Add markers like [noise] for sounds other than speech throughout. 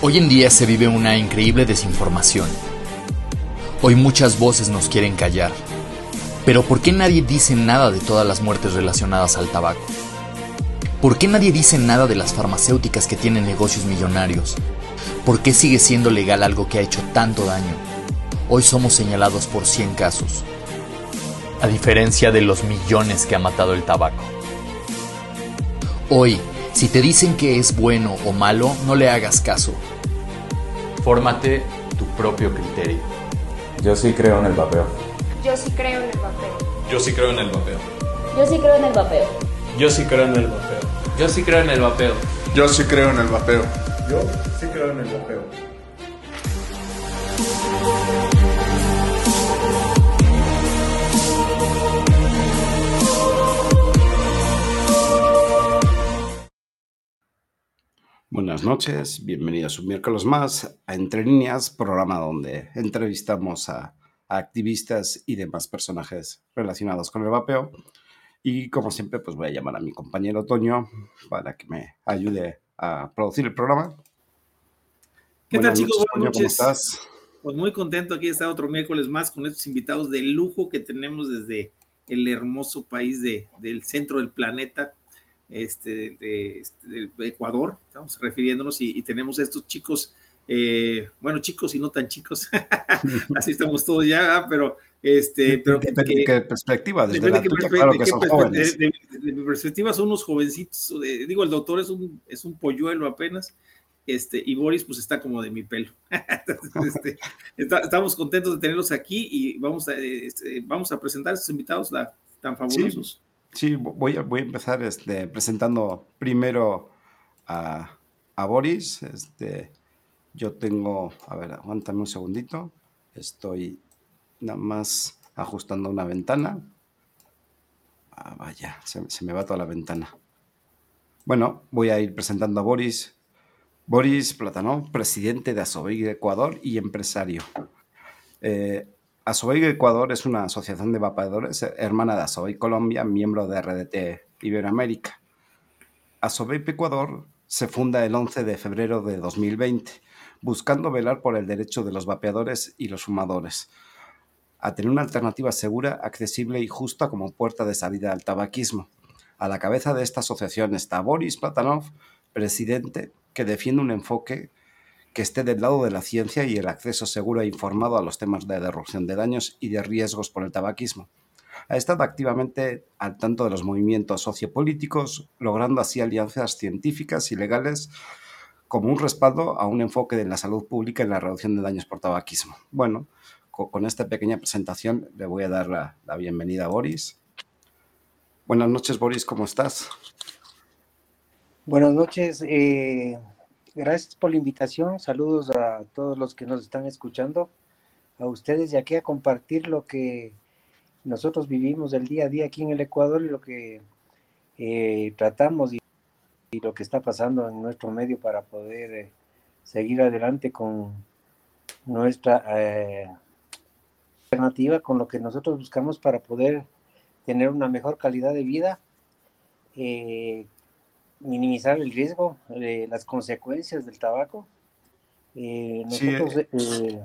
Hoy en día se vive una increíble desinformación. Hoy muchas voces nos quieren callar. Pero ¿por qué nadie dice nada de todas las muertes relacionadas al tabaco? ¿Por qué nadie dice nada de las farmacéuticas que tienen negocios millonarios? ¿Por qué sigue siendo legal algo que ha hecho tanto daño? Hoy somos señalados por 100 casos, a diferencia de los millones que ha matado el tabaco. Hoy, si te dicen que es bueno o malo, no le hagas caso. Fórmate tu propio criterio. Yo sí creo en el vapeo. Yo sí creo en el vapeo. Yo sí creo en el vapeo. Yo sí creo en el vapeo. Yo sí creo en el vapeo. Yo sí creo en el vapeo. Yo sí creo en el vapeo. Yo sí creo en el vapeo. Buenas noches, bienvenidos un miércoles más a Entre Líneas, programa donde entrevistamos a, a, activistas y demás personajes relacionados con el vapeo. Y como siempre, pues voy a llamar a mi compañero Toño para que me ayude a producir el programa. ¿Qué Buenas tal, chicos? Noches, Buenas noches. ¿Cómo estás? Pues muy contento aquí de estar otro miércoles más con estos invitados de lujo que tenemos desde el hermoso país de, del centro del planeta, este, de, de, de, Ecuador, estamos refiriéndonos, y, y tenemos estos chicos, eh, bueno, chicos y no tan chicos, [laughs] así estamos todos ya, pero este, pero ¿Qué, que, ¿qué perspectiva? Desde la tuya, claro que son jóvenes. De, de, mi perspectiva son unos jovencitos, digo, el doctor es un, es un polluelo apenas, este, y Boris pues está como de mi pelo. [laughs] Este, está, estamos contentos de tenerlos aquí y vamos a, este, vamos a presentar a estos invitados la, tan fabulosos. Sí. Sí, voy a, voy a empezar este, presentando primero a, a, Boris. Este, yo tengo, a ver, aguántame un segundito. Estoy nada más ajustando una ventana. Ah, vaya, se, me va toda la ventana. Bueno, voy a ir presentando a Boris. Boris Platanov, presidente de Asobey de Ecuador y empresario. Eh, Asobey Ecuador es una asociación de vapeadores hermana de Asobey Colombia, miembro de RDT Iberoamérica. Asobey Ecuador se funda el 11 de febrero de 2020, buscando velar por el derecho de los vapeadores y los fumadores a tener una alternativa segura, accesible y justa como puerta de salida al tabaquismo. A la cabeza de esta asociación está Boris Platanov, presidente, que defiende un enfoque que esté del lado de la ciencia y el acceso seguro e informado a los temas de reducción de daños y de riesgos por el tabaquismo. Ha estado activamente al tanto de los movimientos sociopolíticos, logrando así alianzas científicas y legales como un respaldo a un enfoque de la salud pública y la reducción de daños por tabaquismo. Bueno, con esta pequeña presentación le voy a dar la, la bienvenida a Boris. Buenas noches, Boris, ¿cómo estás? Buenas noches. Eh, gracias por la invitación. Saludos a todos los que nos están escuchando, a ustedes y aquí a compartir lo que nosotros vivimos el día a día aquí en el Ecuador y lo que eh, tratamos y, lo que está pasando en nuestro medio para poder eh, seguir adelante con nuestra eh, alternativa, con lo que nosotros buscamos para poder tener una mejor calidad de vida minimizar el riesgo, eh, las consecuencias del tabaco. Eh, nosotros, sí. eh,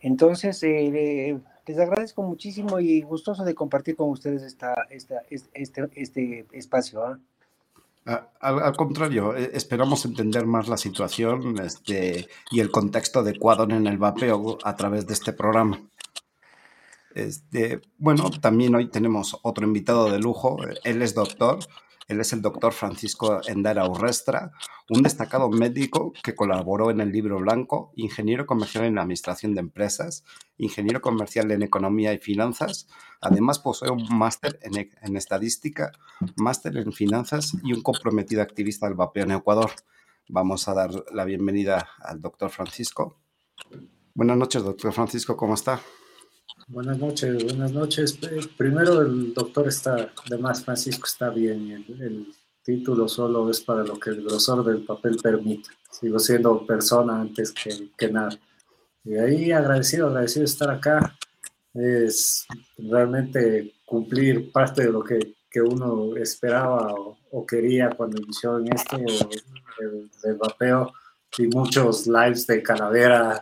entonces, eh, les agradezco muchísimo y gustoso de compartir con ustedes esta, esta, este, este espacio. ¿eh? Al, al, contrario, esperamos entender más la situación este, y el contexto de Ecuador en el vapeo a través de este programa. Este, bueno, también hoy tenemos otro invitado de lujo. Él es doctor. Él es el doctor Francisco Endara Urrestra, un destacado médico que colaboró en el libro blanco, ingeniero comercial en administración de empresas, ingeniero comercial en economía y finanzas. Además, posee un máster en, en, estadística, máster en finanzas y un comprometido activista del vapeo en Ecuador. Vamos a dar la bienvenida al doctor Francisco. Buenas noches, doctor Francisco, ¿cómo está? Buenas noches, buenas noches. Primero el doctor está, además Francisco está bien, el, el, título solo es para lo que el grosor del papel permite. Sigo siendo persona antes que, que nada. Y ahí agradecido, agradecido de estar acá. Es realmente cumplir parte de lo que, que uno esperaba o, quería cuando inició en este, el, el vapeo y muchos lives de calavera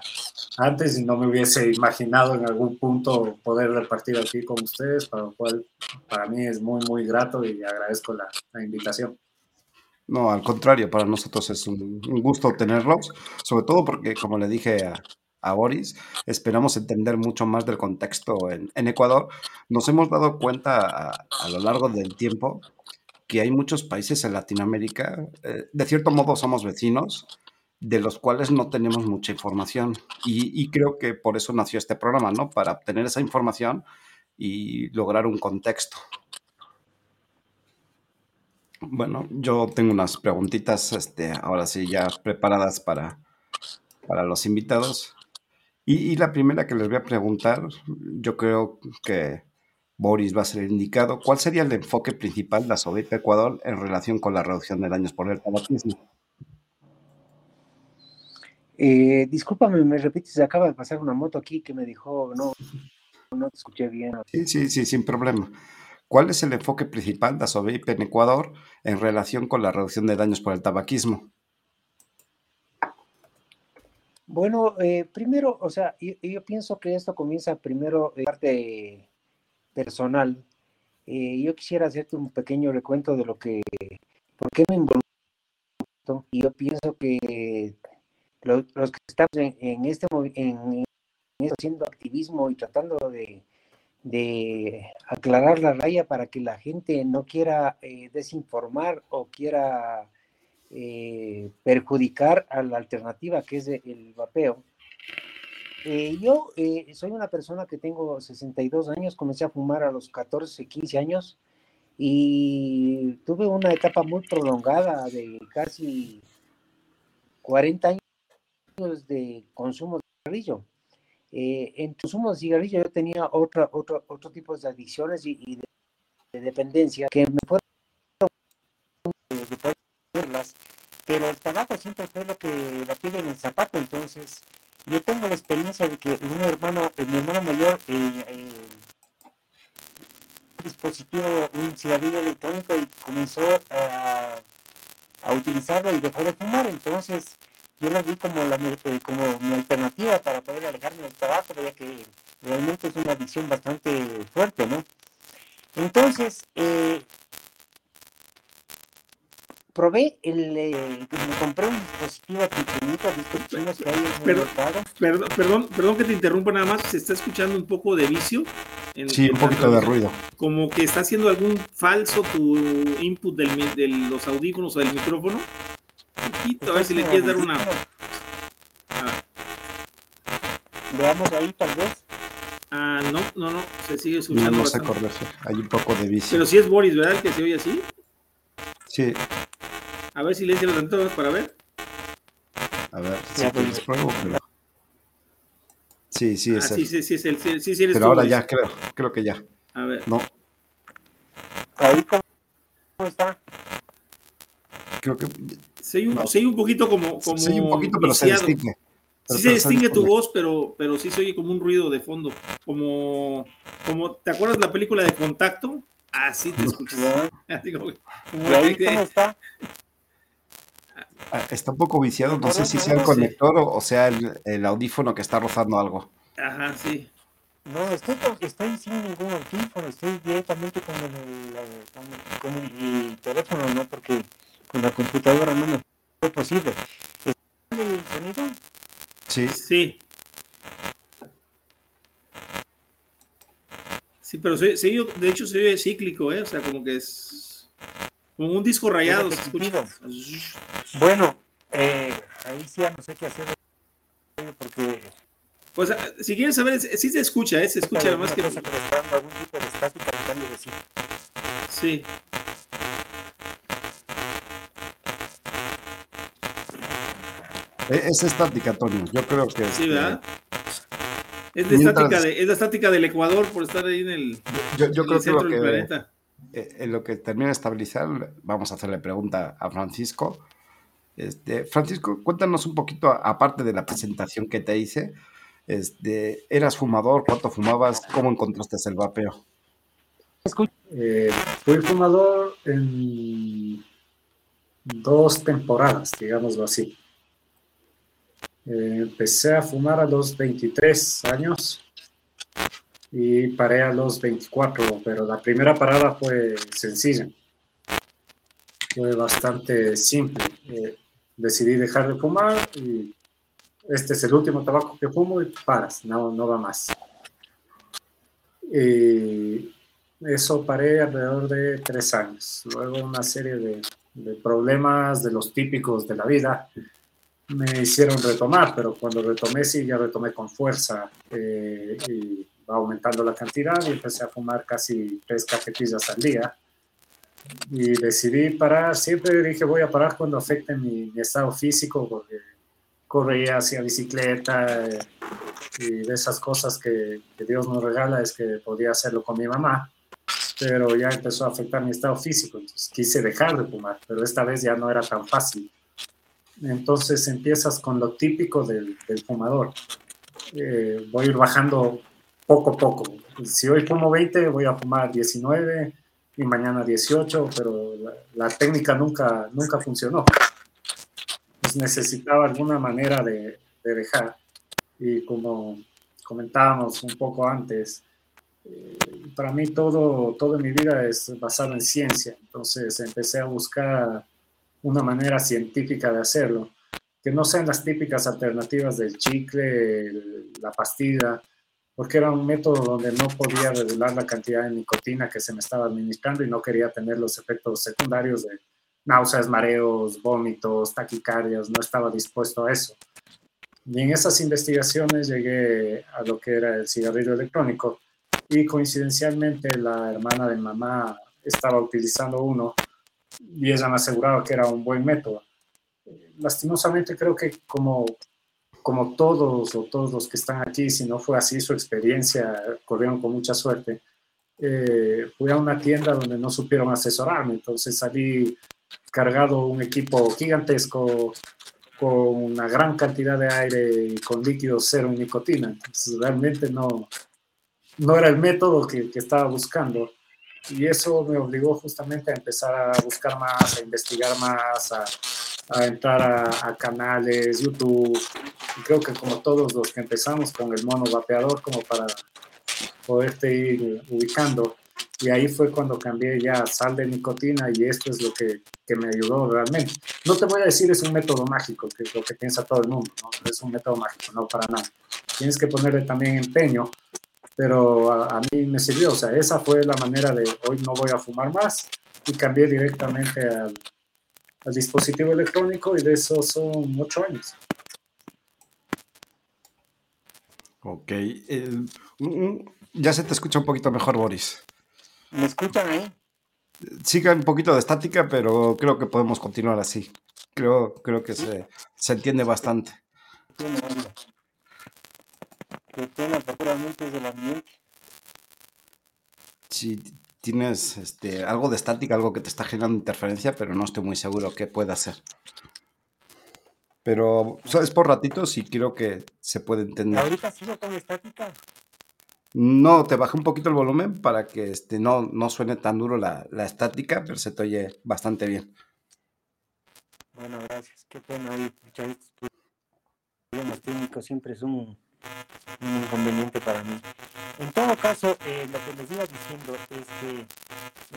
antes y no me hubiese imaginado en algún punto poder repartir aquí con ustedes, para lo cual para mí es muy, muy grato y agradezco la, invitación. No, al contrario, para nosotros es un, gusto tenerlos, sobre todo porque, como le dije a, a Boris, esperamos entender mucho más del contexto en, en Ecuador. Nos hemos dado cuenta a, a, lo largo del tiempo que hay muchos países en Latinoamérica, eh, de cierto modo somos vecinos, de los cuales no tenemos mucha información. Y, creo que por eso nació este programa, ¿no? Para obtener esa información y lograr un contexto. Bueno, yo tengo unas preguntitas, este, ahora sí, ya preparadas para, para los invitados. Y, la primera que les voy a preguntar, yo creo que Boris va a ser indicado. ¿Cuál sería el enfoque principal de la SODEP Ecuador en relación con la reducción de daños por el tabaquismo? Eh, discúlpame, me repites, acaba de pasar una moto aquí que me dijo, no, no te escuché bien. Sí, sí, sí, sin problema. ¿Cuál es el enfoque principal de ASOBIP en Ecuador en relación con la reducción de daños por el tabaquismo? Bueno, eh, primero, o sea, yo, pienso que esto comienza primero de parte personal. Eh, yo quisiera hacerte un pequeño recuento de lo que, por qué me involucro. Y yo pienso que los, que estamos en, este en, haciendo activismo y tratando de, aclarar la raya para que la gente no quiera eh, desinformar o quiera eh, perjudicar a la alternativa que es el vapeo. Eh, yo soy una persona que tengo 62 años, comencé a fumar a los 14, 15 años y tuve una etapa muy prolongada de casi 40 años de consumo de cigarrillo. Eh, en consumo de cigarrillo yo tenía otra, otro, otro tipo de adicciones y, de, dependencia que me fueron pero el tabaco siempre fue lo que la pide en el zapato, entonces yo tengo la experiencia de que un hermano, mi hermano mayor, eh, eh, dispositivo, un cigarrillo electrónico y comenzó a, a utilizarlo y dejó de fumar, entonces yo lo vi como, la, eh, como mi alternativa para poder alejarme del trabajo, ya que realmente es una adicción bastante fuerte, ¿no? Entonces, eh, probé el, eh, me compré un dispositivo pequeñito de estos chinos que hay en el perdón, perdón, perdón, perdón, que te interrumpa nada más, se está escuchando un poco de vicio. sí, un poquito de ruido. Como que está haciendo algún falso tu input del, de los audífonos o del micrófono a ver si le quieres dar una. Ah. Veamos ahí, tal vez. Ah, no, no, no, se sigue escuchando. No, no se hay un poco de vicio. Pero si es Boris, ¿verdad? Que se oye así. Sí. A ver si le los tantito para ver. A ver, si sí, pruebo, pero... Sí, sí, es ah, Sí, sí, sí, es el, sí, sí, eres Pero ahora ya, creo, creo que ya. A ver. No. Ahí, ¿cómo está? Creo que se oye un, poquito como. como se oye un poquito, pero se distingue. sí se distingue tu voz, pero, pero sí se oye como un ruido de fondo. Como, como ¿te acuerdas de la película de Contacto? Así te escuchas. [laughs] está? Ah, está un poco viciado, no sé si sea el conector o, sea el, el, audífono que está rozando algo. Ajá, sí. No, estoy, estoy sin ningún audífono, estoy directamente con el, con el teléfono, ¿no? Porque con la computadora no me fue posible. el sonido? Sí. Sí. Sí, pero se, se, de hecho se ve cíclico, ¿eh? O sea, como que es como un disco rayado. Se escucha. Bueno, eh, ahí sí ya no sé qué hacer porque... Pues si quieren saber, sí se escucha, ¿eh? Se escucha además que... Sí. Es estática, Antonio. Yo creo que. Sí, este, ¿verdad? Es, de estática de, es la estática del Ecuador por estar ahí en el, yo, creo centro que del planeta. Eh, en lo que termina de estabilizar, vamos a hacerle pregunta a Francisco. Este, Francisco, cuéntanos un poquito, aparte de la presentación que te hice, este, ¿eras fumador? ¿Cuánto fumabas? ¿Cómo encontraste el vapeo? Eh, fui fumador en dos temporadas, digámoslo así. Empecé a fumar a los 23 años y paré a los 24, pero la primera parada fue sencilla. Fue bastante simple. Eh, decidí dejar de fumar y este es el último tabaco que fumo y paras, no, no va más. Y eso paré alrededor de tres años. Luego una serie de problemas de los típicos de la vida me hicieron retomar, pero cuando retomé sí, ya retomé con fuerza eh, y va aumentando la cantidad y empecé a fumar casi tres cajetillas al día. Y decidí parar, siempre dije voy a parar cuando afecte mi, estado físico, porque corría, hacia bicicleta eh, y de esas cosas que, que Dios nos regala es que podía hacerlo con mi mamá pero ya empezó a afectar mi estado físico, entonces quise dejar de fumar, pero esta vez ya no era tan fácil. Entonces empiezas con lo típico del, fumador. Eh, voy a ir bajando poco a poco. Si hoy fumo 20, voy a fumar 19 y mañana 18, pero la, técnica nunca, nunca funcionó. Pues necesitaba alguna manera de, de dejar. Y como comentábamos un poco antes, eh, para mí todo, todo en mi vida es basado en ciencia, entonces empecé a buscar una manera científica de hacerlo, que no sean las típicas alternativas del chicle, la pastilla, porque era un método donde no podía regular la cantidad de nicotina que se me estaba administrando y no quería tener los efectos secundarios de náuseas, mareos, vómitos, taquicardias, no estaba dispuesto a eso. Y en esas investigaciones llegué a lo que era el cigarrillo electrónico y coincidencialmente la hermana de mamá estaba utilizando uno y ella me aseguraba que era un buen método. Lastimosamente creo que como, como todos o todos los que están aquí, si no fue así su experiencia, corrieron con mucha suerte. Eh, fui a una tienda donde no supieron asesorarme, entonces salí cargado un equipo gigantesco con una gran cantidad de aire y con líquido cero en nicotina. Entonces realmente no, no era el método que estaba buscando y eso me obligó justamente a empezar a buscar más, a investigar más, a, a entrar a, canales, YouTube. Y creo que como todos los que empezamos con el mono vapeador, como para poderte ir ubicando. Y ahí fue cuando cambié ya sal de nicotina y esto es lo que, que, me ayudó realmente. No te voy a decir es un método mágico, que es lo que piensa todo el mundo, ¿no? es un método mágico, no para nada. Tienes que ponerle también empeño pero a, mí me sirvió, o sea, esa fue la manera de hoy no voy a fumar más y cambié directamente al, dispositivo electrónico y de eso son ocho años. Ok, ya se te escucha un poquito mejor, Boris. ¿Me escuchan ahí? Sigue un poquito de estática, pero creo que podemos continuar así. Creo, creo que se, se entiende bastante que del ambiente. Si tienes este, algo de estática, algo que te está generando interferencia, pero no estoy muy seguro qué puede hacer. Pero, ¿sabes? Por ratitos y creo que se puede entender. ¿Ahorita sigo con estática? No, te bajé un poquito el volumen para que este, no, no suene tan duro la, la estática, pero se te oye bastante bien. Bueno, gracias. Qué pena ahí. Los técnicos siempre es un inconveniente para mí. En todo caso, eh, lo que les iba diciendo es que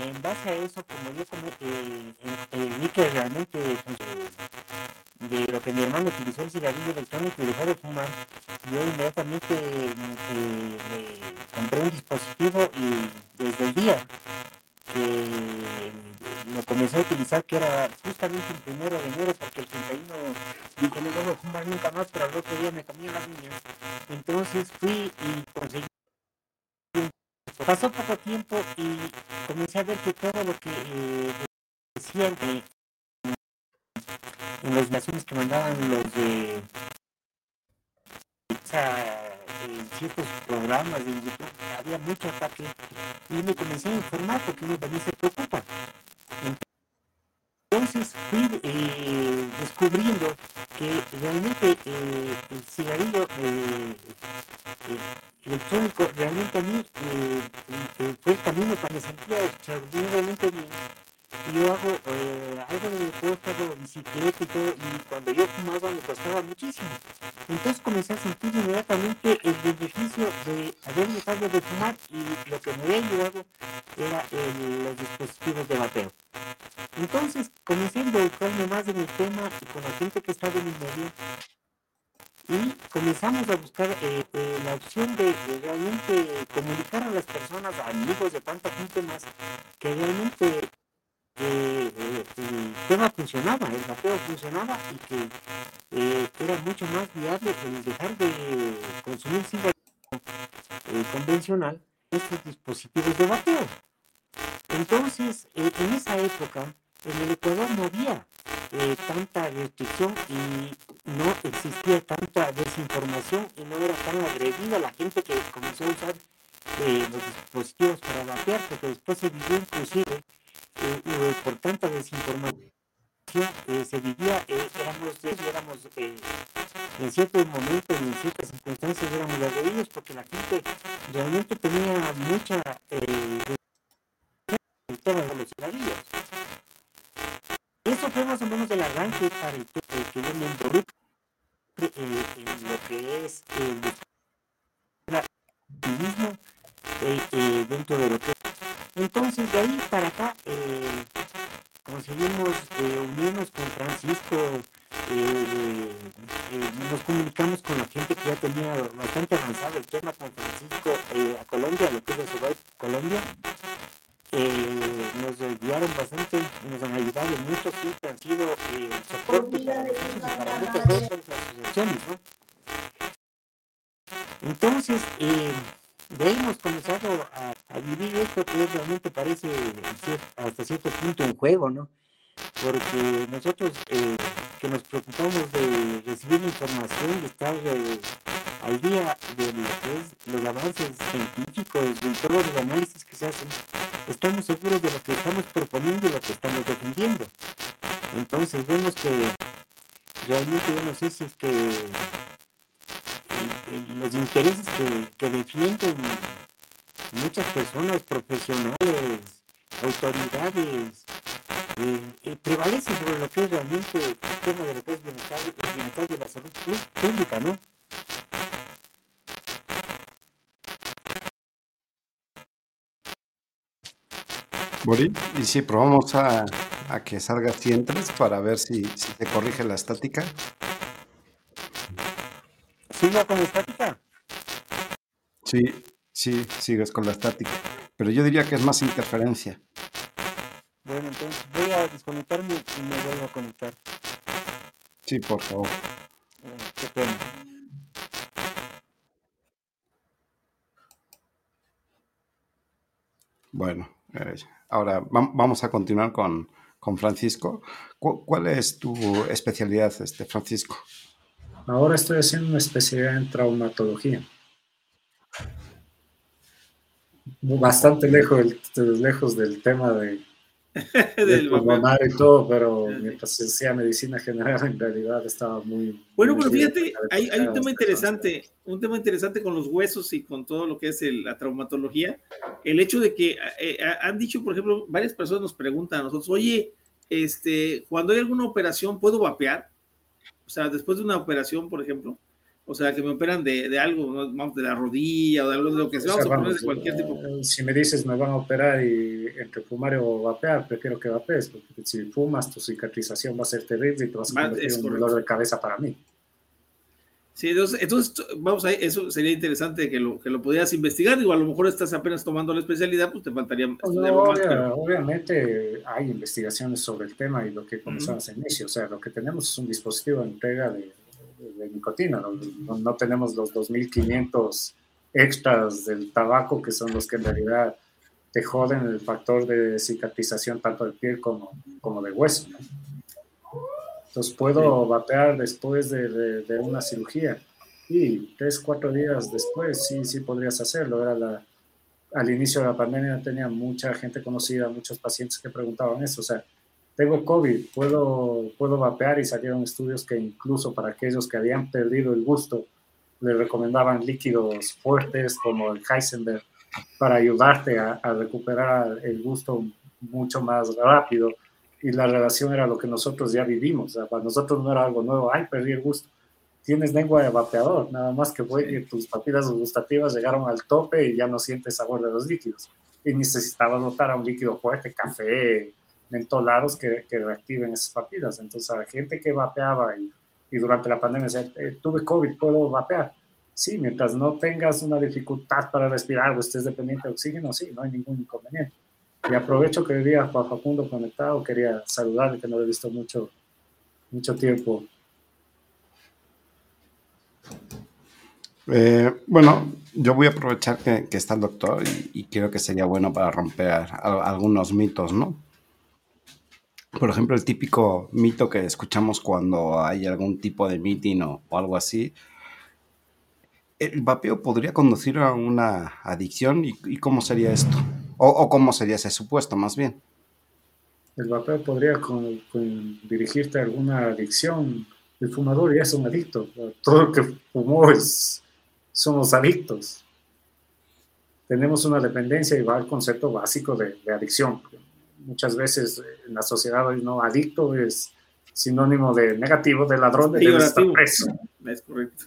en base a eso, como yo como, eh, eh, vi que realmente de lo que mi hermano utilizó el cigarrillo electrónico y dejó de fumar, yo inmediatamente compré un dispositivo y desde el día que lo comencé a utilizar, que era justamente el primero de enero, porque el 31 dije, no voy a fumar nunca más, pero al otro día me cambié las uñas. Entonces fui y conseguí. Pasó poco tiempo y comencé a ver que todo lo que eh, decían eh, en las naciones que mandaban los de en ciertos programas de YouTube había mucho ataque y me comencé a informar porque uno también se preocupa. Entonces fui eh, descubriendo que realmente eh, el cigarrillo eh, electrónico realmente a mí eh, eh, fue el camino para me sentía extraordinariamente bien. Yo hago eh, algo de deporte, hago bicicleta y todo, y cuando yo fumaba me costaba muchísimo. Entonces comencé a sentir inmediatamente el beneficio de haber dejado de fumar y lo que me había ayudado era los dispositivos de bateo. Entonces comencé a involucrarme más en el tema y con la gente que estaba en mi medio y comenzamos a buscar eh, eh, la opción de, realmente comunicar a las personas, a amigos de tanta gente que realmente eh, el tema funcionaba, el vapeo funcionaba y que era mucho más viable el dejar de consumir cigarrillo convencional estos dispositivos de vapeo. Entonces, en esa época, en el Ecuador no había eh, tanta restricción y no existía tanta desinformación y no era tan agredida la gente que comenzó a usar eh, los dispositivos para vapear, porque después se vivió inclusive eh, por tanta desinformación, se vivía, éramos, éramos en ciertos momentos, en ciertas circunstancias éramos agredidos porque la gente realmente tenía mucha de los cigarrillos. Eso fue más o menos el arranque para el, que yo me eh, en lo que es el activismo eh, eh, dentro de lo que entonces de ahí para acá conseguimos unirnos con Francisco nos comunicamos con la gente que ya tenía bastante avanzado el tema con Francisco a Colombia, lo que es el Colombia eh, nos guiaron bastante, nos han ayudado mucho, sí, han sido eh, soporte para nosotros para muchas otras asociaciones, ¿no? Entonces, eh, de hemos comenzado a, vivir esto que realmente parece hasta cierto punto un juego, ¿no? Porque nosotros eh, que nos preocupamos de recibir información, de estar eh, al día de los avances científicos, de todos los análisis que se hacen, estamos seguros de lo que estamos proponiendo y lo que estamos defendiendo. Entonces vemos que realmente yo no sé si es que los intereses que, defienden muchas personas profesionales, autoridades, eh, eh, prevalece sobre lo que es realmente el tema de lo que es bienestar, el bienestar de la salud pública, ¿no? Boris, y si probamos a, que salga sientes para ver si, si se corrige la estática. ¿Sigo con la estática? Sí, sí, sigues con la estática. Pero yo diría que es más interferencia. Bueno, entonces voy a desconectarme y me vuelvo a conectar. Sí, por favor. Eh, qué pena. Bueno, eh, Ahora vamos a continuar con, Francisco. ¿Cuál es tu especialidad, este, Francisco? Ahora estoy haciendo una especialidad en traumatología. Bastante lejos, lejos del tema de, [laughs] del pulmonar y todo, pero mientras sea medicina general, en realidad estaba muy... Bueno, pero fíjate, hay, hay, un tema interesante, un tema interesante con los huesos y con todo lo que es la traumatología. El hecho de que eh, eh, han dicho, por ejemplo, varias personas nos preguntan a nosotros, oye, este, cuando hay alguna operación, ¿puedo vapear? O sea, después de una operación, por ejemplo, o sea, que me operan de, de algo, vamos, de la rodilla o de algo de lo que sea, vamos, de cualquier tipo. Eh, si me dices me van a operar y entre fumar o vapear, prefiero que vapees, porque si fumas tu cicatrización va a ser terrible y te vas a convertir en un dolor de cabeza para mí. Sí, entonces, vamos a eso sería interesante que lo, que lo pudieras investigar, digo, a lo mejor estás apenas tomando la especialidad, pues te faltaría no, Obviamente hay investigaciones sobre el tema y lo que comenzamos uh inicio, o sea, lo que tenemos es un dispositivo de entrega de de nicotina, no, tenemos los 2.500 extras del tabaco que son los que en realidad te joden el factor de cicatrización tanto de piel como, como de hueso. Entonces puedo vapear después de, de, una cirugía y tres, cuatro días después sí, sí podrías hacerlo. Era la, al inicio de la pandemia tenía mucha gente conocida, muchos pacientes que preguntaban eso. O sea, tengo COVID, puedo, puedo vapear y salieron estudios que incluso para aquellos que habían perdido el gusto le recomendaban líquidos fuertes como el Heisenberg para ayudarte a, recuperar el gusto mucho más rápido. Y la relación era lo que nosotros ya vivimos. para nosotros no era algo nuevo. Ay, perdí el gusto. Tienes lengua de vapeador, nada más que tus papilas gustativas llegaron al tope y ya no sientes sabor de los líquidos. Y necesitabas notar a un líquido fuerte, café, mentolados que, que reactiven esas papilas. Entonces, a la gente que vapeaba y, y durante la pandemia decía, eh, tuve COVID, puedo vapear sí, mientras no tengas una dificultad para respirar o estés dependiente de oxígeno, sí, no hay ningún inconveniente. Y aprovecho que día Juan Facundo conectado, quería saludarle, que no lo he visto mucho, mucho tiempo. Eh, bueno, yo voy a aprovechar que, está el doctor y, creo que sería bueno para romper algunos mitos, ¿no? Por ejemplo, el típico mito que escuchamos cuando hay algún tipo de meeting o algo así, ¿El vapeo podría conducir a una adicción? ¿Y, cómo sería esto? O, cómo sería ese supuesto, más bien? El vapeo podría dirigirte a alguna adicción. El fumador ya es un adicto. Todo el que fumó es, somos adictos. Tenemos una dependencia y va al concepto básico de, adicción. Muchas veces en la sociedad hoy no adicto es sinónimo de negativo, de ladrón, de estar preso. Es correcto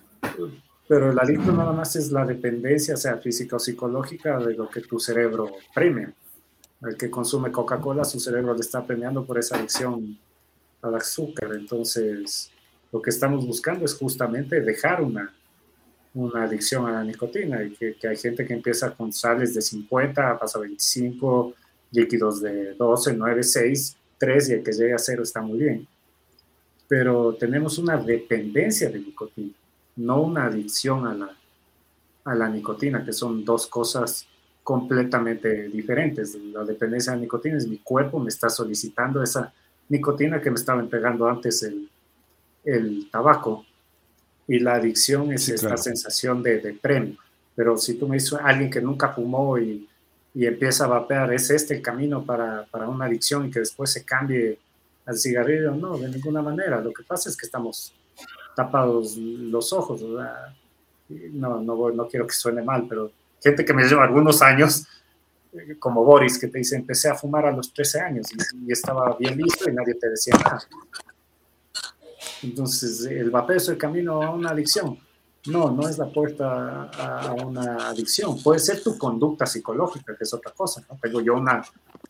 pero el adicto nada más es la dependencia, sea física o psicológica, de lo que tu cerebro premia. El que consume Coca-Cola, su cerebro le está premiando por esa adicción al azúcar. Entonces, lo que estamos buscando es justamente dejar una, una adicción a la nicotina y que, hay gente que empieza con sales de 50, pasa a 25, líquidos de 12, 9, 6, 3 y el que llegue a cero está muy bien. Pero tenemos una dependencia de nicotina no una adicción a la, a la nicotina, que son dos cosas completamente diferentes. La dependencia de la nicotina es mi cuerpo me está solicitando esa nicotina que me estaba entregando antes el, el tabaco. Y la adicción es esta sensación de, de, premio. Pero si tú me dices alguien que nunca fumó y, y, empieza a vapear, ¿es este el camino para, para una adicción y que después se cambie al cigarrillo? No, de ninguna manera. Lo que pasa es que estamos tapados los ojos. No, no, no quiero que suene mal, pero gente que me lleva algunos años, eh, como Boris, que te dice, empecé a fumar a los 13 años y, estaba bien listo y nadie te decía nada. Entonces, el vapeo es el camino a una adicción. No, no es la puerta a, una adicción. Puede ser tu conducta psicológica, que es otra cosa. ¿no? Tengo yo una,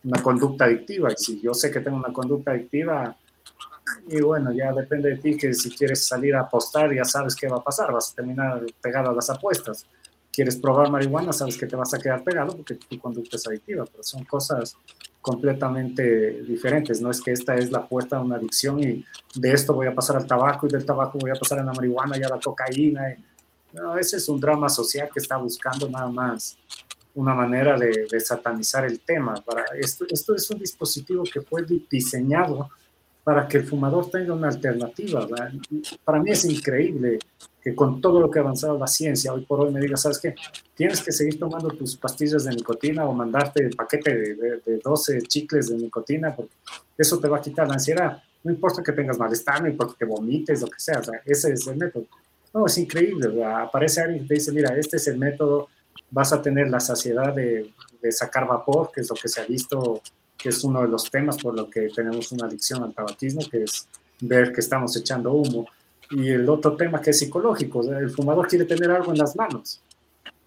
una conducta adictiva y si yo sé que tengo una conducta adictiva, y bueno, ya depende de ti que si quieres salir a apostar, ya sabes qué va a pasar, vas a terminar pegado a las apuestas. Quieres probar marihuana, sabes que te vas a quedar pegado porque tu conducta es adictiva, pero son cosas completamente diferentes. No es que esta es la puerta a una adicción y de esto voy a pasar al tabaco y del tabaco voy a pasar a la marihuana y a la cocaína. No, ese es un drama social que está buscando nada más una manera de, de satanizar el tema. Para esto, esto es un dispositivo que fue diseñado para que el fumador tenga una alternativa. Para mí es increíble que con todo lo que ha avanzado la ciencia, hoy por hoy me diga, ¿sabes qué? Tienes que seguir tomando tus pastillas de nicotina o mandarte el paquete de, 12 chicles de nicotina, porque eso te va a quitar la ansiedad. No importa que tengas malestar, no importa que vomites, lo que sea, ese es el método. No, es increíble. Aparece alguien y te dice, mira, este es el método, vas a tener la saciedad de, de sacar vapor, que es lo que se ha visto que es uno de los temas por lo que tenemos una adicción al tabaquismo, que es ver que estamos echando humo. Y el otro tema que es psicológico, el fumador quiere tener algo en las manos,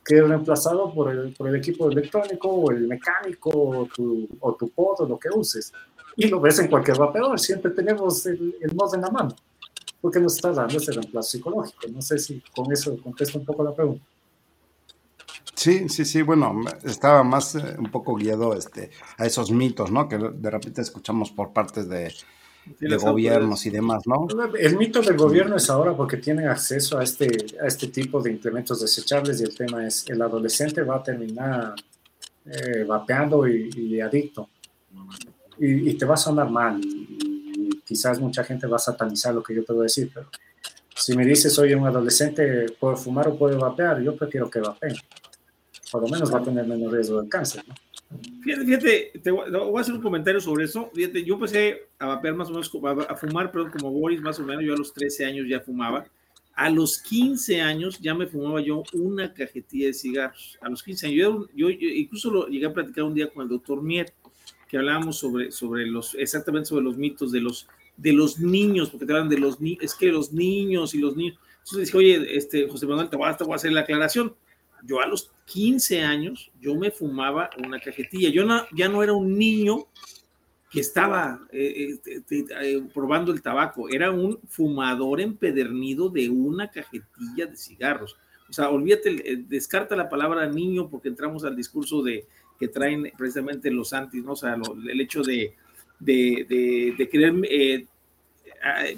que es reemplazado por el, por el equipo electrónico o el mecánico o tu, o tu pod o lo que uses. Y lo ves en cualquier vapeador, siempre tenemos el, el mod en la mano, porque nos está dando ese reemplazo psicológico. No sé si con eso contesto un poco la pregunta. Sí, sí, sí, bueno, estaba más eh, un poco guiado este, a esos mitos, ¿no? Que de repente escuchamos por partes de, gobiernos y demás, ¿no? El mito del gobierno es ahora porque tienen acceso a este, a este tipo de implementos desechables y el tema es, el adolescente va a terminar eh, vapeando y, adicto. Y, te va a sonar mal y, quizás mucha gente va a satanizar lo que yo te voy a decir, pero si me dices, soy un adolescente, ¿puedo fumar o puedo vapear? Yo prefiero que vapeen por lo menos va a tener menos riesgo de cáncer. Fíjate, fíjate te voy, a hacer un comentario sobre eso. Fíjate, yo empecé a vapear más o menos, a, fumar, pero como Boris más o menos, yo a los 13 años ya fumaba. A los 15 años ya me fumaba yo una cajetilla de cigarros. A los 15 años. Yo, incluso lo llegué a platicar un día con el doctor Mier, que hablábamos sobre, sobre los, exactamente sobre los mitos de los, de los niños, porque te hablan de los niños, es que los niños y los niños. Entonces dije, oye, este, José Manuel, te voy, a, te voy a hacer la aclaración. Yo a los 15 años, yo me fumaba una cajetilla. Yo no, ya no era un niño que estaba eh, eh, eh, probando el tabaco, era un fumador empedernido de una cajetilla de cigarros. O sea, olvídate, descarta la palabra niño porque entramos al discurso de que traen precisamente los antis, ¿no? O sea, el hecho de, de, de, querer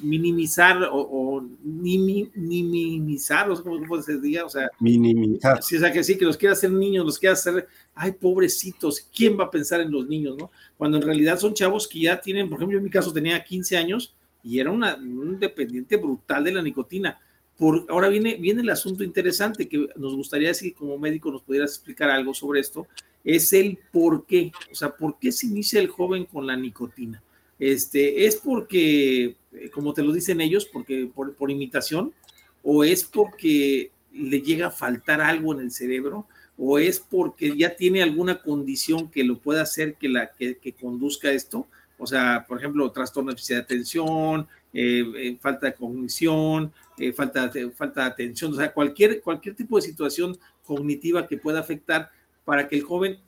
minimizar o, o ni, ni, minimizar, o sea, ¿cómo se diga? O sea, minimizar. Sí, o sea, que sí, que los quiere hacer niños, los quiere hacer, ay, pobrecitos, ¿quién va a pensar en los niños, no? Cuando en realidad son chavos que ya tienen, por ejemplo, en mi caso tenía 15 años y era una, un dependiente brutal de la nicotina. Por, ahora viene, viene el asunto interesante que nos gustaría si como médico nos pudieras explicar algo sobre esto, es el por qué, o sea, por qué se inicia el joven con la nicotina. Este, es porque, eh, como te lo dicen ellos, porque por, imitación, o es porque le llega a faltar algo en el cerebro, o es porque ya tiene alguna condición que lo pueda hacer que, la, que, conduzca esto. O sea, por ejemplo, trastorno de atención, eh, eh, falta de cognición, falta, de, falta de atención, o sea, cualquier, cualquier tipo de situación cognitiva que pueda afectar para que el joven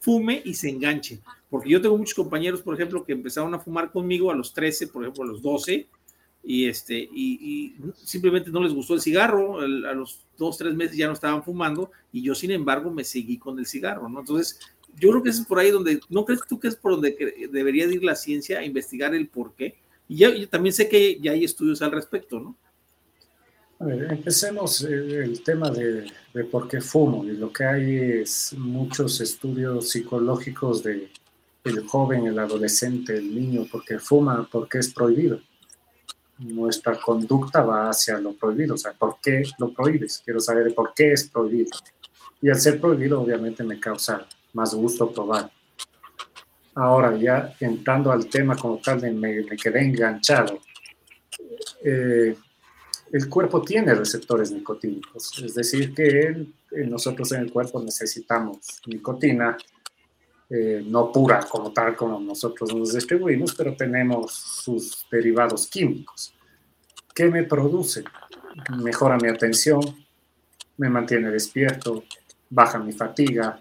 fume y se enganche. Porque yo tengo muchos compañeros, por ejemplo, que empezaron a fumar conmigo a los 13, por ejemplo, a los 12, y, este, y, simplemente no les gustó el cigarro, a los dos, tres meses ya no estaban fumando, y yo, sin embargo, me seguí con el cigarro, ¿no? Entonces, yo creo que es por ahí donde, ¿no crees tú que es por donde debería ir la ciencia a investigar el por qué? Y yo también sé que ya hay estudios al respecto, ¿no? A ver, empecemos eh, el tema de, por qué fumo. Y lo que hay es muchos estudios psicológicos de el joven, el adolescente, el niño, porque fuma, porque es prohibido. Nuestra conducta va hacia lo prohibido, o sea, ¿por qué lo prohíbes? Quiero saber por qué es prohibido. Y al ser prohibido, obviamente me causa más gusto probar. Ahora, ya entrando al tema como tal, de me, me quedé enganchado. Eh, el cuerpo tiene receptores nicotínicos, es decir, que nosotros en el cuerpo necesitamos nicotina eh, no pura como tal como nosotros nos distribuimos, pero tenemos sus derivados químicos. ¿Qué me produce? Mejora mi atención, me mantiene despierto, baja mi fatiga,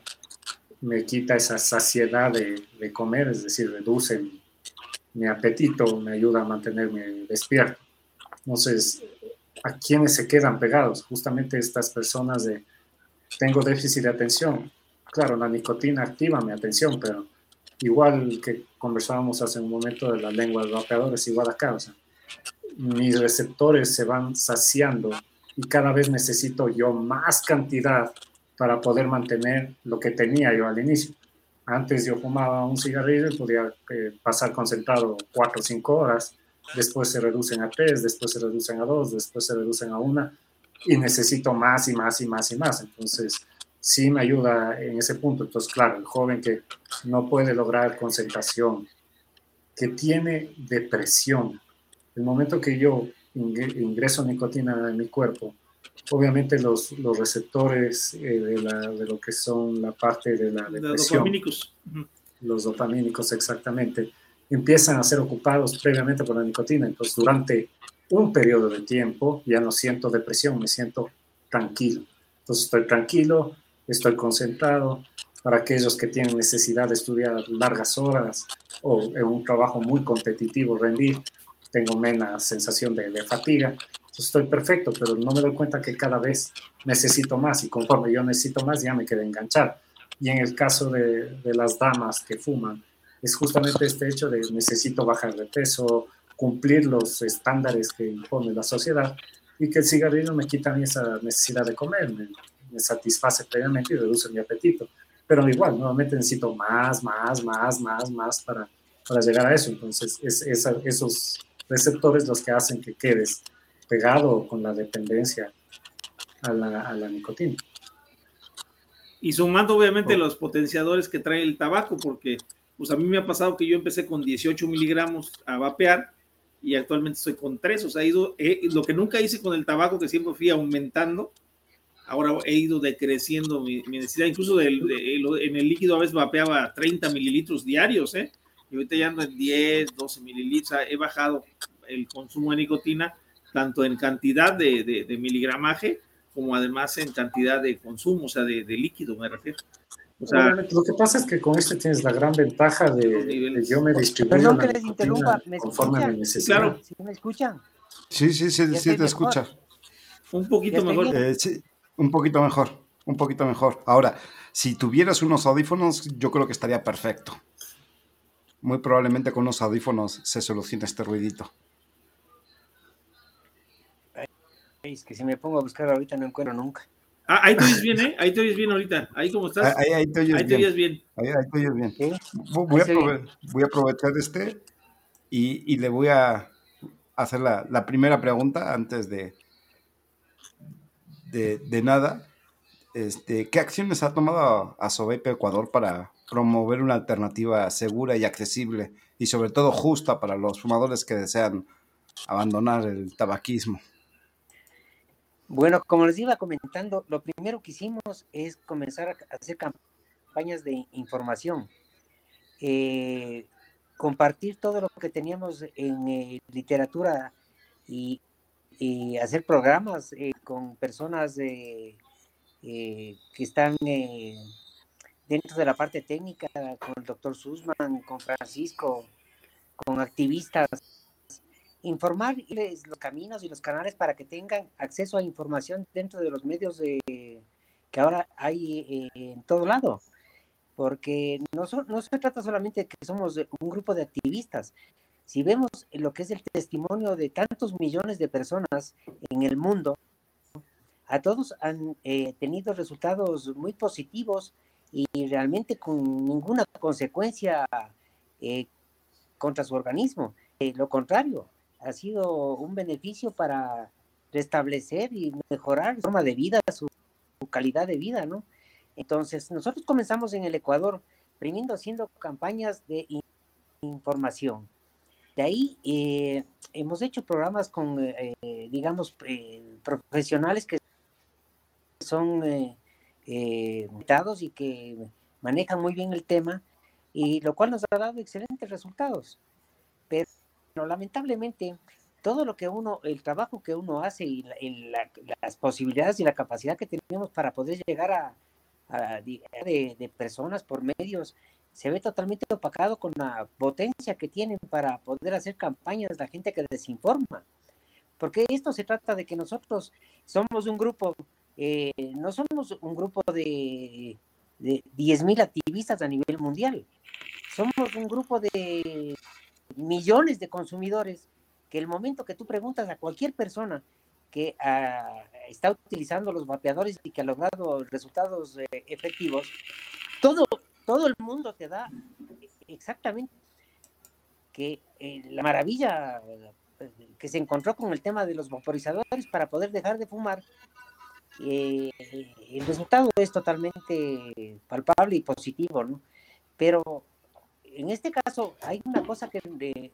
me quita esa saciedad de, comer, es decir, reduce mi, mi, apetito, me ayuda a mantenerme despierto. Entonces, ¿a quiénes se quedan pegados? Justamente estas personas de, tengo déficit de atención, claro, la nicotina activa mi atención, pero igual que conversábamos hace un momento de la lengua del vapeador, es igual acá. O sea, mis receptores se van saciando y cada vez necesito yo más cantidad para poder mantener lo que tenía yo al inicio. Antes yo fumaba un cigarrillo y podía eh, pasar concentrado cuatro o cinco horas, después se reducen a tres, después se reducen a dos, después se reducen a una y necesito más y más y más y más. Entonces, sí me ayuda en ese punto. Entonces, claro, el joven que no puede lograr concentración, que tiene depresión, el momento que yo ingreso nicotina en mi cuerpo, obviamente los, los receptores eh, de, la, de, lo que son la parte de la depresión, los dopamínicos. los dopamínicos exactamente, empiezan a ser ocupados previamente por la nicotina. Entonces, durante un periodo de tiempo ya no siento depresión, me siento tranquilo. Entonces, estoy tranquilo, estoy concentrado. Para aquellos que tienen necesidad de estudiar largas horas o en un trabajo muy competitivo, rendir, tengo menos sensación de, fatiga. estoy perfecto, pero no me doy cuenta que cada vez necesito más y conforme yo necesito más ya me quedé enganchar. Y en el caso de, de las damas que fuman, es justamente este hecho de necesito bajar de peso, cumplir los estándares que impone la sociedad y que el cigarrillo me quita esa necesidad de comer, me satisface plenamente y reduce mi apetito. Pero igual, nuevamente necesito más, más, más, más, más para, para llegar a eso. Entonces, es, esos receptores los que hacen que quedes pegado con la dependencia a la, a la nicotina. Y sumando obviamente oh. los potenciadores que trae el tabaco, porque pues a mí me ha pasado que yo empecé con 18 miligramos a vapear y actualmente estoy con tres. O sea, he ido, lo que nunca hice con el tabaco, que siempre fui aumentando, ahora he ido decreciendo mi, necesidad. Incluso del, en el líquido a veces vapeaba 30 mililitros diarios, ¿eh? Y ahorita ya ando en 10, 12 mililitros. he bajado el consumo de nicotina, tanto en cantidad de, de, miligramaje como además en cantidad de consumo, o sea, de, líquido, me refiero. O sea, lo que pasa es que con este tienes la gran ventaja de, yo me distribuyo. Perdón que les interrumpa, ¿me escuchan? Claro. ¿Sí me escuchan? Sí, sí, sí, sí te escucha. Un poquito mejor. Eh, sí, un poquito mejor, un poquito mejor. Ahora, si tuvieras unos audífonos, yo creo que estaría perfecto. Muy probablemente con unos audífonos se soluciona este ruidito. Es que si me pongo a buscar ahorita no encuentro nunca. Ah, ahí te oyes bien, ¿eh? Ahí te oyes bien ahorita. Ahí como estás. Ahí, ahí te oyes ahí te bien. bien. Ahí, ahí, te oyes bien. Voy, a aprovechar este y, y, le voy a hacer la, la primera pregunta antes de, de, nada, este, ¿qué acciones ha tomado Asobepe Ecuador para promover una alternativa segura y accesible y sobre todo justa para los fumadores que desean abandonar el tabaquismo? Bueno, como les iba comentando, lo primero que hicimos es comenzar a hacer campañas de información, eh, compartir todo lo que teníamos en eh, literatura y, y hacer programas eh, con personas eh, que están eh, dentro de la parte técnica, con el doctor Sussman, con Francisco, con activistas, informarles los caminos y los canales para que tengan acceso a información dentro de los medios que ahora hay en todo lado. Porque no, no se trata solamente de que somos un grupo de activistas, si vemos lo que es el testimonio de tantos millones de personas en el mundo, a todos han eh, tenido resultados muy positivos y realmente con ninguna consecuencia eh, contra su organismo. Eh, lo contrario, ha sido un beneficio para restablecer y mejorar su forma de vida, su, su calidad de vida, ¿no? Entonces, nosotros comenzamos en el Ecuador, primero haciendo campañas de información de ahí eh, hemos hecho programas con, eh, digamos, eh, profesionales que son invitados y que manejan muy bien el tema, y lo cual nos ha dado excelentes resultados. Pero lamentablemente, todo lo que uno, el trabajo que uno hace y, las posibilidades y la capacidad que tenemos para poder llegar a, de, personas por medios se ve totalmente opacado con la potencia que tienen para poder hacer campañas la gente que desinforma. Porque esto se trata de que nosotros somos un grupo, eh, no somos un grupo de, de 10.000 activistas a nivel mundial, somos un grupo de millones de consumidores que el momento que tú preguntas a cualquier persona que ah, está utilizando los vapeadores y que ha logrado resultados eh, efectivos, todo, todo el mundo te da exactamente que eh, la maravilla eh, que se encontró con el tema de los vaporizadores para poder dejar de fumar, eh, el resultado es totalmente palpable y positivo, ¿no? Pero en este caso hay una cosa que,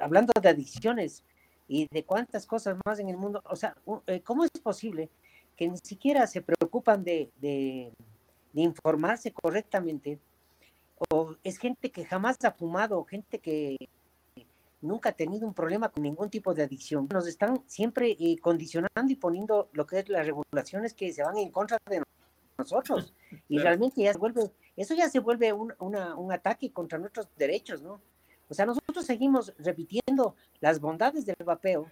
hablando de adicciones y de cuántas cosas más en el mundo, o sea, ¿cómo es posible que ni siquiera se preocupan de, de informarse correctamente? O es gente que jamás ha fumado, gente que nunca ha tenido un problema con ningún tipo de adicción. Nos están siempre eh, condicionando y poniendo lo que es las regulaciones que se van en contra de nosotros. [laughs] Y realmente ya se vuelve, eso ya se vuelve un, un ataque contra nuestros derechos, ¿no? O sea, nosotros seguimos repitiendo las bondades del vapeo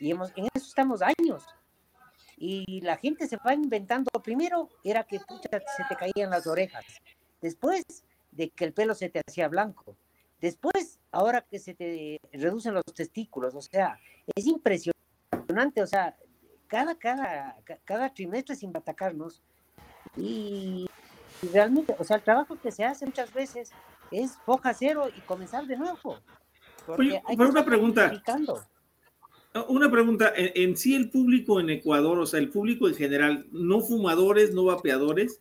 y hemos, en eso estamos años. Y la gente se va inventando. Primero era que se te caían las orejas. Después de que el pelo se te hacía blanco. Después, ahora que se te reducen los testículos, o sea, es impresionante, o sea, cada, cada, cada trimestre sin atacarnos y, realmente, o sea, el trabajo que se hace muchas veces es foja cero y comenzar de nuevo. Oye, pero una pregunta. Una pregunta, en, sí el público en Ecuador, o sea, el público en general, no fumadores, no vapeadores,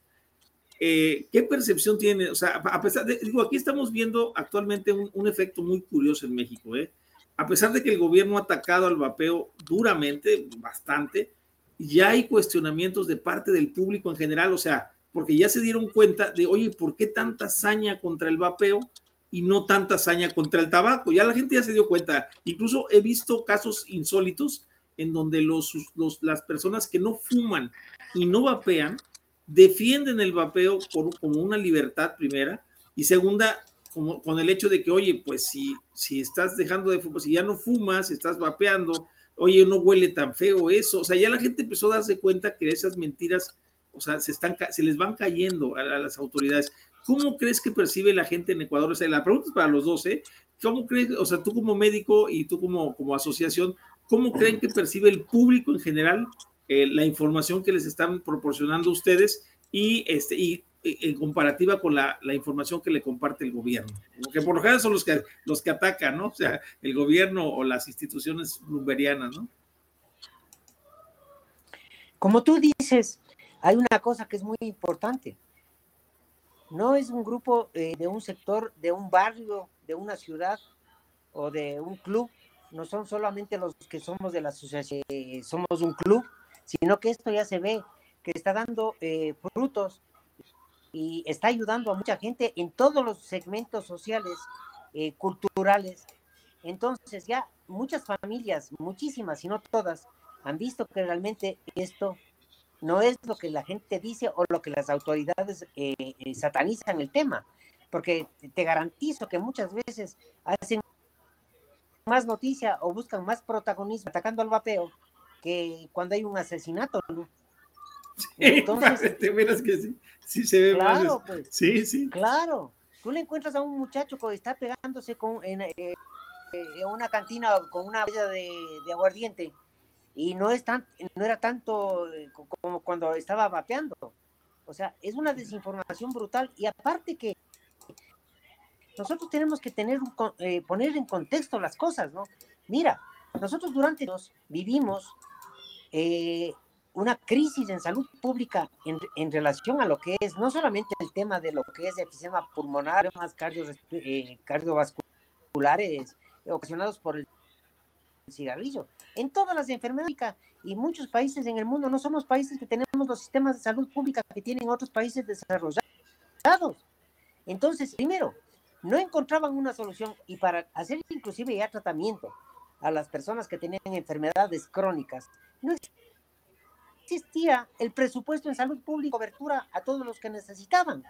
eh, ¿Qué percepción tiene? O sea, a pesar de, digo, aquí estamos viendo actualmente un, efecto muy curioso en México, ¿eh? a pesar de que el gobierno ha atacado al vapeo duramente, bastante, ya hay cuestionamientos de parte del público en general, o sea, porque ya se dieron cuenta de, oye, ¿por qué tanta hazaña contra el vapeo y no tanta hazaña contra el tabaco? Ya la gente ya se dio cuenta. Incluso he visto casos insólitos en donde los, las personas que no fuman y no vapean defienden el vapeo por, como una libertad primera y segunda, como, con el hecho de que, oye, pues si, si estás dejando de fumar, si ya no fumas, estás vapeando, oye, no huele tan feo eso. O sea, ya la gente empezó a darse cuenta que esas mentiras, o sea, se, están, se les van cayendo a, las autoridades. ¿Cómo crees que percibe la gente en Ecuador? O sea, la pregunta es para los dos, ¿eh? ¿Cómo crees, o sea, tú como médico y tú como, como asociación, ¿cómo creen que percibe el público en general eh, la información que les están proporcionando ustedes y, este, y en comparativa con la, la, información que le comparte el gobierno, porque por lo general son los que, los que atacan, ¿no? O sea, el gobierno o las instituciones lumberianas, ¿no? Como tú dices, hay una cosa que es muy importante. No es un grupo eh, de un sector, de un barrio, de una ciudad o de un club. No son solamente los que somos de la asociación, somos un club, sino que esto ya se ve, que está dando eh, frutos y está ayudando a mucha gente en todos los segmentos sociales, eh, culturales. Entonces ya muchas familias, muchísimas, si no todas, han visto que realmente esto no es lo que la gente dice o lo que las autoridades eh, eh, satanizan el tema, porque te garantizo que muchas veces hacen más noticia o buscan más protagonismo atacando al vapeo que cuando hay un asesinato. [laughs] Entonces, que sí, sí se ve claro, Pues, sí, sí. Claro. Tú le encuentras a un muchacho que está pegándose con, en, eh, en una cantina con una bella de, de, aguardiente y no, es tan, no era tanto eh, como cuando estaba vapeando. O sea, es una desinformación brutal y aparte que nosotros tenemos que tener un, eh, poner en contexto las cosas, ¿no? Mira, nosotros durante nos vivimos eh, una crisis en salud pública en, relación a lo que es no solamente el tema de lo que es enfisema pulmonar, más eh, cardiovasculares ocasionados por el cigarrillo. En todas las enfermedades y muchos países en el mundo no somos países que tenemos los sistemas de salud pública que tienen otros países desarrollados. Entonces, primero, no encontraban una solución y para hacer inclusive ya tratamiento a las personas que tenían enfermedades crónicas, no existía el presupuesto en salud pública, cobertura a todos los que necesitaban.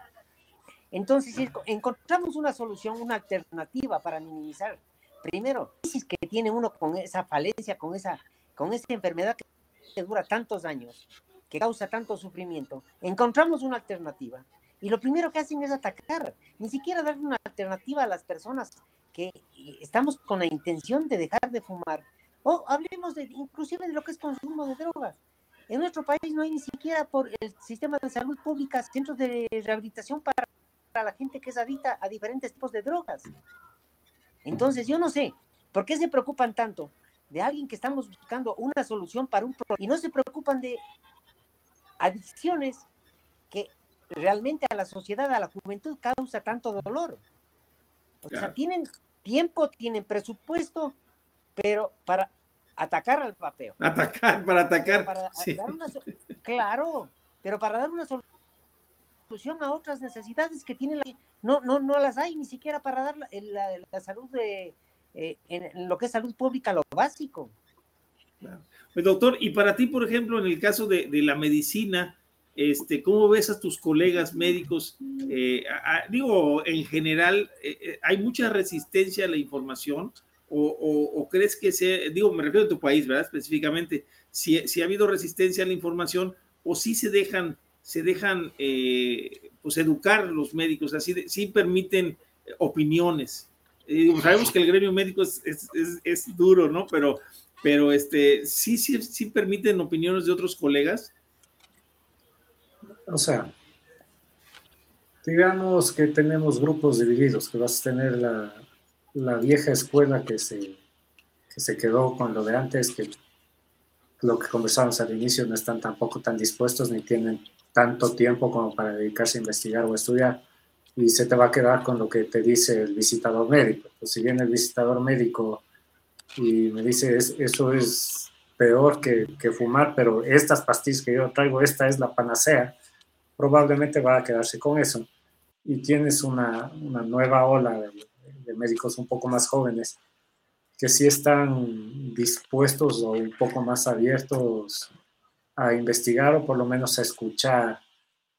Entonces, encontramos una solución, una alternativa para minimizar, primero, crisis que tiene uno con esa falencia, con esa, con esa enfermedad que dura tantos años, que causa tanto sufrimiento, encontramos una alternativa. Y lo primero que hacen es atacar, ni siquiera dar una alternativa a las personas que estamos con la intención de dejar de fumar. O hablemos de, inclusive de lo que es consumo de drogas. En nuestro país no hay ni siquiera por el sistema de salud pública centros de rehabilitación para, la gente que es adicta a diferentes tipos de drogas. Entonces, yo no sé, ¿por qué se preocupan tanto de alguien que estamos buscando una solución para un problema y no se preocupan de adicciones que realmente a la sociedad, a la juventud causa tanto dolor? O sea, tienen tiempo, tienen presupuesto, pero para atacar al vapeo. Atacar, para atacar. [laughs] claro, pero para dar una solución a otras necesidades que tienen, la, no, no, no las hay ni siquiera para dar la, salud de, eh, en, lo que es salud pública, lo básico. Pues doctor, y para ti, por ejemplo, en el caso de, la medicina, este, ¿cómo ves a tus colegas médicos? Eh, digo, en general, eh, hay mucha resistencia a la información o, crees que se, digo, me refiero a tu país, ¿verdad? Específicamente, si, si ha habido resistencia a la información o si se dejan, se dejan, eh, pues, educar los médicos, así, de, sí permiten opiniones. sabemos que el gremio médico es, es, duro, ¿no? Pero, pero este, sí, sí, sí permiten opiniones de otros colegas. O sea, digamos que tenemos grupos divididos, que vas a tener la, la vieja escuela que se, que se quedó con lo de antes, que lo que conversábamos al inicio, no están tampoco tan dispuestos ni tienen tanto tiempo como para dedicarse a investigar o estudiar. Y se te va a quedar con lo que te dice el visitador médico. Pues si bien el visitador médico y me dice, eso es peor que, que, fumar, pero estas pastillas que yo traigo, esta es la panacea, probablemente va a quedarse con eso. Y tienes una, una nueva ola de, de médicos un poco más jóvenes que sí están dispuestos o un poco más abiertos a investigar o por lo menos a escuchar.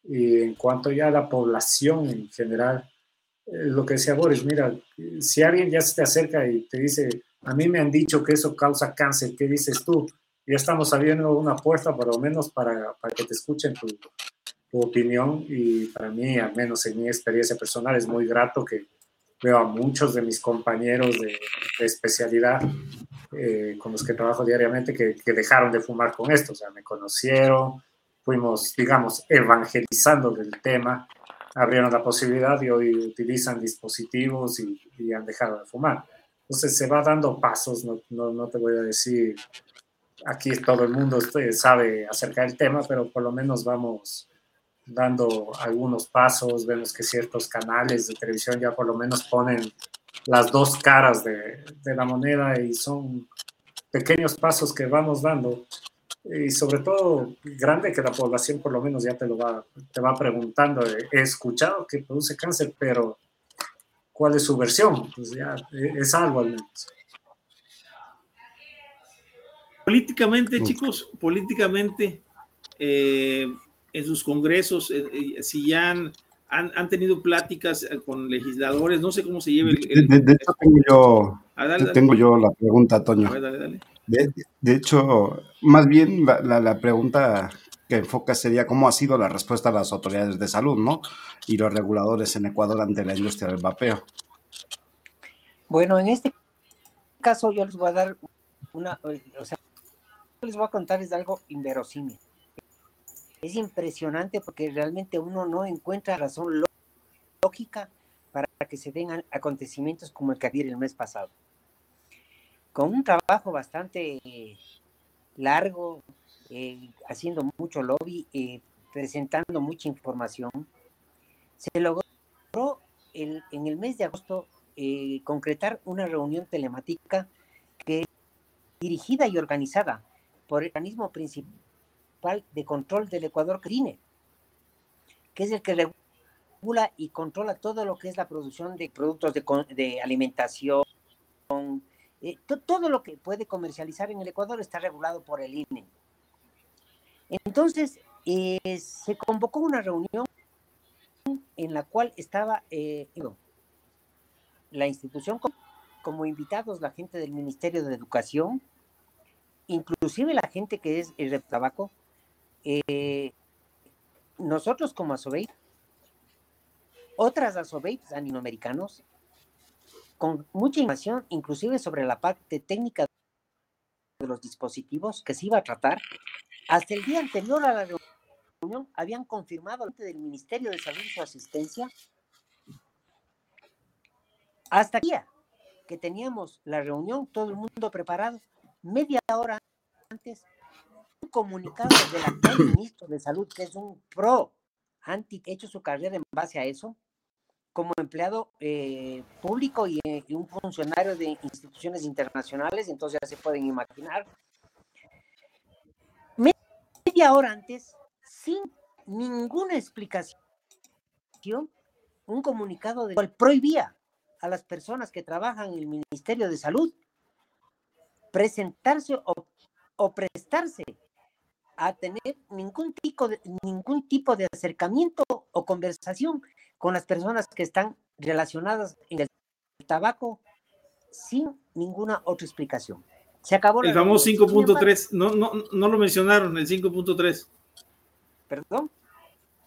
Y en cuanto ya a la población en general, eh, lo que decía Boris, mira, si alguien ya se te acerca y te dice, a mí me han dicho que eso causa cáncer, ¿qué dices tú? Ya estamos abriendo una puerta, por lo menos para, para que te escuchen tu, tu, opinión y para mí, al menos en mi experiencia personal, es muy grato que veo a muchos de mis compañeros de, especialidad eh, con los que trabajo diariamente que, que, dejaron de fumar con esto, o sea, me conocieron, fuimos, digamos, evangelizando del tema, abrieron la posibilidad y hoy utilizan dispositivos y, y han dejado de fumar. Entonces se va dando pasos, no, no, no te voy a decir, aquí todo el mundo sabe acerca del tema, pero por lo menos vamos dando algunos pasos, vemos que ciertos canales de televisión ya por lo menos ponen las dos caras de, de la moneda y son pequeños pasos que vamos dando y sobre todo grande que la población por lo menos ya te lo va, te va preguntando, he escuchado que produce cáncer, pero ¿cuál es su versión? Pues ya es algo al menos. Políticamente, chicos, políticamente, eh, en sus congresos, eh, eh, si ya han, han, tenido pláticas eh, con legisladores, no sé cómo se lleve el... de, hecho, tengo yo, ah, tengo yo la pregunta, Toño. De, hecho, más bien la, la, pregunta que enfoca sería cómo ha sido la respuesta de las autoridades de salud, ¿no? Y los reguladores en Ecuador ante la industria del vapeo. Bueno, en este caso yo les voy a dar una, o sea, les voy a contar es algo inverosímil es impresionante porque realmente uno no encuentra razón lógica para que se den acontecimientos como el que había el mes pasado. Con un trabajo bastante largo, eh, haciendo mucho lobby, eh, presentando mucha información, se logró en el mes de agosto eh, concretar una reunión telemática que dirigida y organizada por el organismo principal de control del Ecuador, CRINE, que es el que regula y controla todo lo que es la producción de productos de, alimentación, eh, todo lo que puede comercializar en el Ecuador está regulado por el INE. Entonces, eh, se convocó una reunión en la cual estaba eh, la institución como invitados, la gente del Ministerio de Educación, inclusive la gente que es el de tabaco, eh, nosotros como Asobey, otras Asobey latinoamericanos, con mucha información, inclusive sobre la parte técnica de los dispositivos que se iba a tratar, hasta el día anterior a la reunión habían confirmado del Ministerio de Salud su asistencia. Hasta el día que teníamos la reunión, todo el mundo preparado, media hora antes comunicado del actual ministro de Salud, que es un pro anti, hecho su carrera en base a eso, como empleado eh, público y, eh, y, un funcionario de instituciones internacionales, entonces ya se pueden imaginar. Media hora antes, sin ninguna explicación, un comunicado de cual prohibía a las personas que trabajan en el Ministerio de Salud presentarse o prestarse a tener ningún tipo de, ningún tipo de acercamiento o conversación con las personas que están relacionadas en el tabaco sin ninguna otra explicación. Se acabó el famoso 5.3, no, no, no lo mencionaron, el 5.3. ¿Perdón?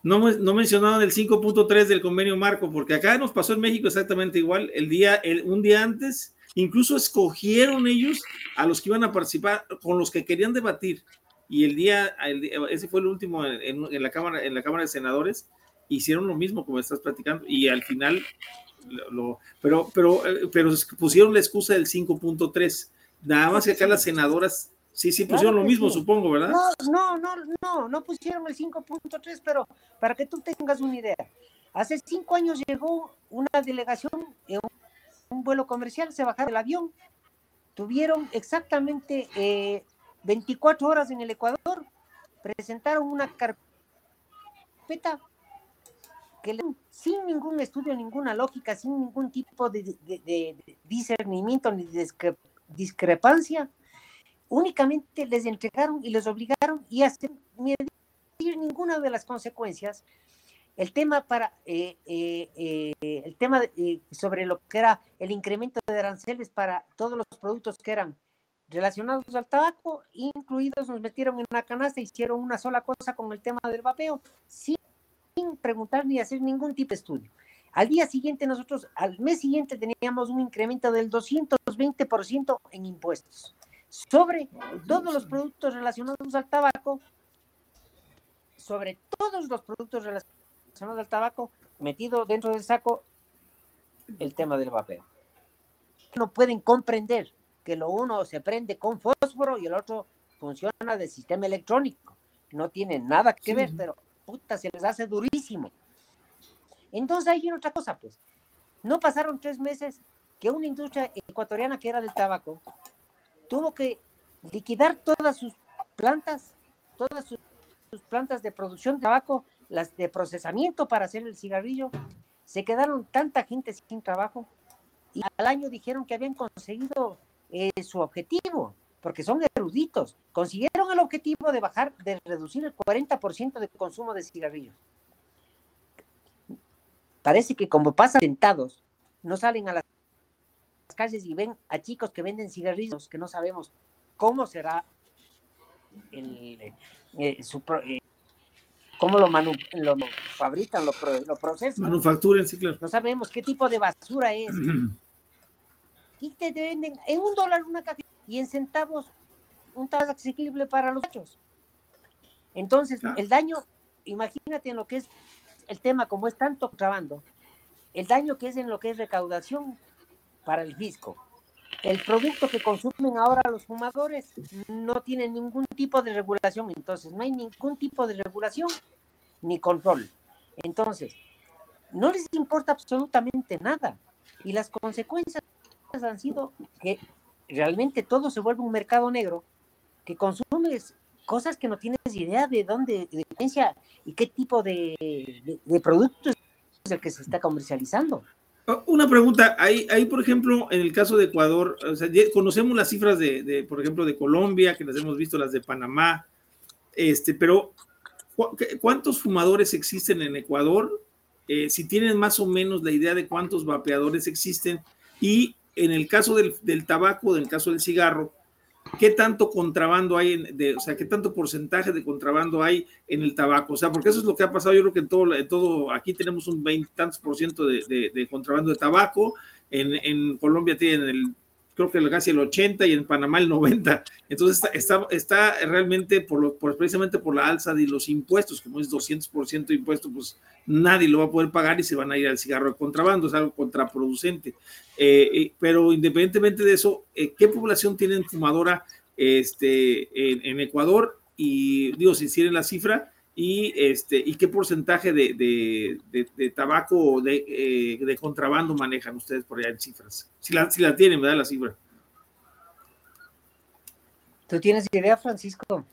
No, no mencionaron el 5.3 del convenio marco, porque acá nos pasó en México exactamente igual. El día, el, un día antes, incluso escogieron ellos a los que iban a participar, con los que querían debatir y el día, ese fue el último en, la cámara, en la Cámara de Senadores, hicieron lo mismo como estás platicando y al final lo, pero, pero, eh, pero pusieron la excusa del 5.3. Nada más que acá las senadoras sí, sí pusieron lo mismo, supongo, ¿verdad? No, no, no, no, no pusieron el 5.3, pero para que tú tengas una idea, hace cinco años llegó una delegación en un vuelo comercial, se bajaron del avión tuvieron exactamente 24 horas en el Ecuador, presentaron una carpeta que sin ningún estudio, ninguna lógica, sin ningún tipo de, discernimiento ni discrepancia, únicamente les entregaron y les obligaron y a medir ninguna de las consecuencias. El tema para eh, eh, eh, el tema sobre lo que era el incremento de aranceles para todos los productos que eran relacionados al tabaco, incluidos nos metieron en una canasta, hicieron una sola cosa con el tema del vapeo, sin preguntar ni hacer ningún tipo de estudio. Al día siguiente nosotros, al mes siguiente teníamos un incremento del 220% en impuestos sobre todos los productos relacionados al tabaco, sobre todos los productos relacionados al tabaco, metido dentro del saco el tema del vapeo. No pueden comprender que lo uno se prende con fósforo y el otro funciona de sistema electrónico. No tiene nada que ver, pero puta, se les hace durísimo. Entonces ahí viene otra cosa, pues. No pasaron tres meses que una industria ecuatoriana que era del tabaco tuvo que liquidar todas sus plantas, todas sus, plantas de producción de tabaco, las de procesamiento para hacer el cigarrillo. Se quedaron tanta gente sin trabajo y al año dijeron que habían conseguido eh, su objetivo, porque son eruditos. Consiguieron el objetivo de bajar, de reducir el 40% de consumo de cigarrillos. Parece que como pasan sentados, no salen a las calles y ven a chicos que venden cigarrillos que no sabemos cómo será el, eh, su, eh, cómo lo, lo fabrican, lo, lo procesan. Manufacturan, sí, No sabemos qué tipo de basura es. [clears throat] y te venden en un dólar una caja y en centavos un tabaco asequible para los hechos. Entonces, el daño, imagínate en lo que es el tema, como es tanto trabando, el daño que es en lo que es recaudación para el fisco. El producto que consumen ahora los fumadores no tiene ningún tipo de regulación, entonces no hay ningún tipo de regulación ni control. Entonces, no les importa absolutamente nada. Y las consecuencias han sido que realmente todo se vuelve un mercado negro, que consumes cosas que no tienes idea de dónde, de y qué tipo de, de, producto es el que se está comercializando. Oh, una pregunta, ahí, ahí por ejemplo, en el caso de Ecuador, conocemos las cifras de, de, por ejemplo, de Colombia, que las hemos visto, las de Panamá, este, pero ¿cuántos fumadores existen en Ecuador? Eh, si tienen más o menos la idea de cuántos vapeadores existen y en el caso del, del tabaco, en el caso del cigarro, ¿qué tanto contrabando hay, en, de, o sea, qué tanto porcentaje de contrabando hay en el tabaco? O sea, porque eso es lo que ha pasado, yo creo que en todo, en todo aquí tenemos un 20 tantos por ciento de, de, contrabando de tabaco, en, en Colombia tienen el creo que casi el 80 y en Panamá el 90. Entonces está, está, realmente por, por, precisamente por la alza de los impuestos, como es 200% de impuesto, pues nadie lo va a poder pagar y se van a ir al cigarro de contrabando, es algo contraproducente. Eh, eh, pero independientemente de eso, eh, ¿qué población tienen fumadora este, en, Ecuador? Y digo, si hicieron la cifra, y, este, y qué porcentaje de, de, de, tabaco de, de, contrabando manejan ustedes por allá en cifras. Si la, si la tienen, ¿verdad? La cifra. ¿Tú tienes idea, Francisco?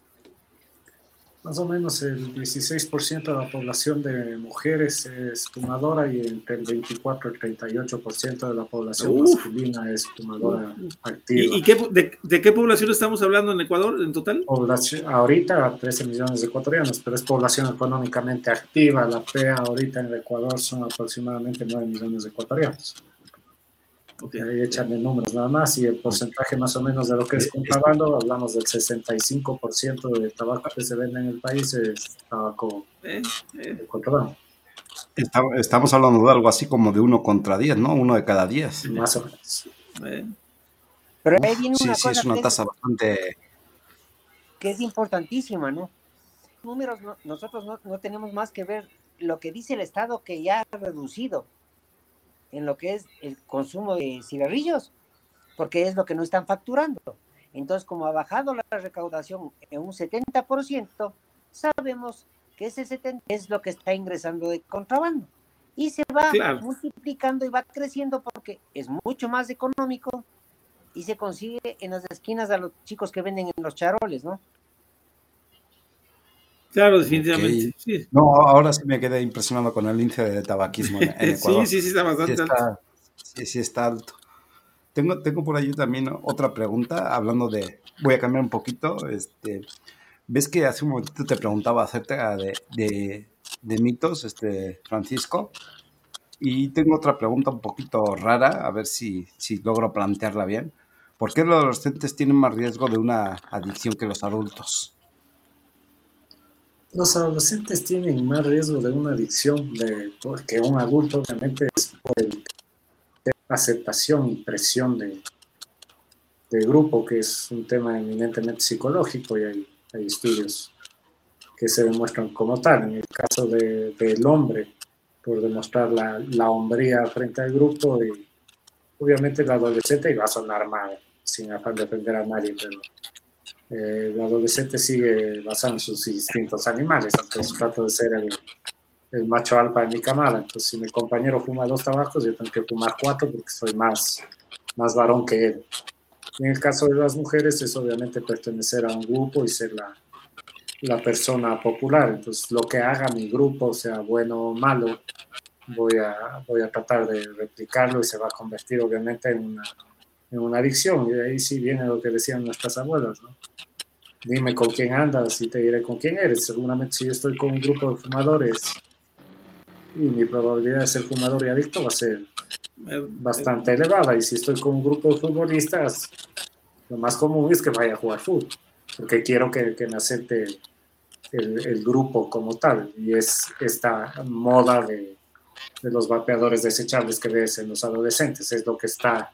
Más o menos el 16% de la población de mujeres es fumadora y entre el 24 y el 38% de la población masculina es fumadora activa. ¿Y, qué, de, qué población estamos hablando en Ecuador en total? ahorita 13 millones de ecuatorianos, pero es población económicamente activa. La PEA ahorita en el Ecuador son aproximadamente 9 millones de ecuatorianos. Okay. Ahí echarle números nada más y el porcentaje más o menos de lo que es contrabando, hablamos del 65% de tabaco que se vende en el país es tabaco eh, eh. contrabando. Estamos hablando de algo así como de uno contra 10, ¿no? Uno de cada 10. Más o menos. Eh. Pero ahí viene una sí, sí, es una tasa bastante... Que es importantísima, ¿no? Números, nosotros no, no tenemos más que ver lo que dice el Estado que ya ha reducido en lo que es el consumo de cigarrillos, porque es lo que no están facturando. Entonces, como ha bajado la recaudación en un 70%, sabemos que ese 70% es lo que está ingresando de contrabando. Y se va multiplicando y va creciendo porque es mucho más económico y se consigue en las esquinas a los chicos que venden en los charoles, ¿no? Claro, definitivamente. No, ahora sí me quedé impresionado con el índice de tabaquismo en, [laughs] Ecuador. sí, sí, sí, está bastante alto. Sí, sí, está alto. Tengo, tengo por ahí también otra pregunta, hablando de, voy a cambiar un poquito, este, ves que hace un momentito te preguntaba acerca de, de, de mitos, este, Francisco, y tengo otra pregunta un poquito rara, a ver si, si logro plantearla bien. ¿Por qué los adolescentes tienen más riesgo de una adicción que los adultos? Los adolescentes tienen más riesgo de una adicción de, que un adulto, obviamente, es por el aceptación y presión de, de grupo, que es un tema eminentemente psicológico y hay, estudios que se demuestran como tal. En el caso de, del hombre, por demostrar la, la, hombría frente al grupo y obviamente el adolescente va a sonar mal, sin afán de ofender a nadie, pero el adolescente sigue basado en sus instintos animales, entonces trato de ser el, el macho alfa de mi camada. Entonces, si mi compañero fuma dos tabacos, yo tengo que fumar cuatro porque soy más, más varón que él. en el caso de las mujeres es obviamente pertenecer a un grupo y ser la, la persona popular. Entonces, lo que haga mi grupo, sea bueno o malo, voy a, voy a tratar de replicarlo y se va a convertir obviamente en una, en una adicción. Y de ahí sí viene lo que decían nuestras abuelas, ¿no? Dime con quién andas y te diré con quién eres. Seguramente si yo estoy con un grupo de fumadores y mi probabilidad de ser fumador y adicto va a ser bastante elevada. Y si estoy con un grupo de futbolistas, lo más común es que vaya a jugar fútbol, porque quiero que, que me acepte el, el, grupo como tal. Y es esta moda de, de, los vapeadores desechables que ves en los adolescentes, es lo que está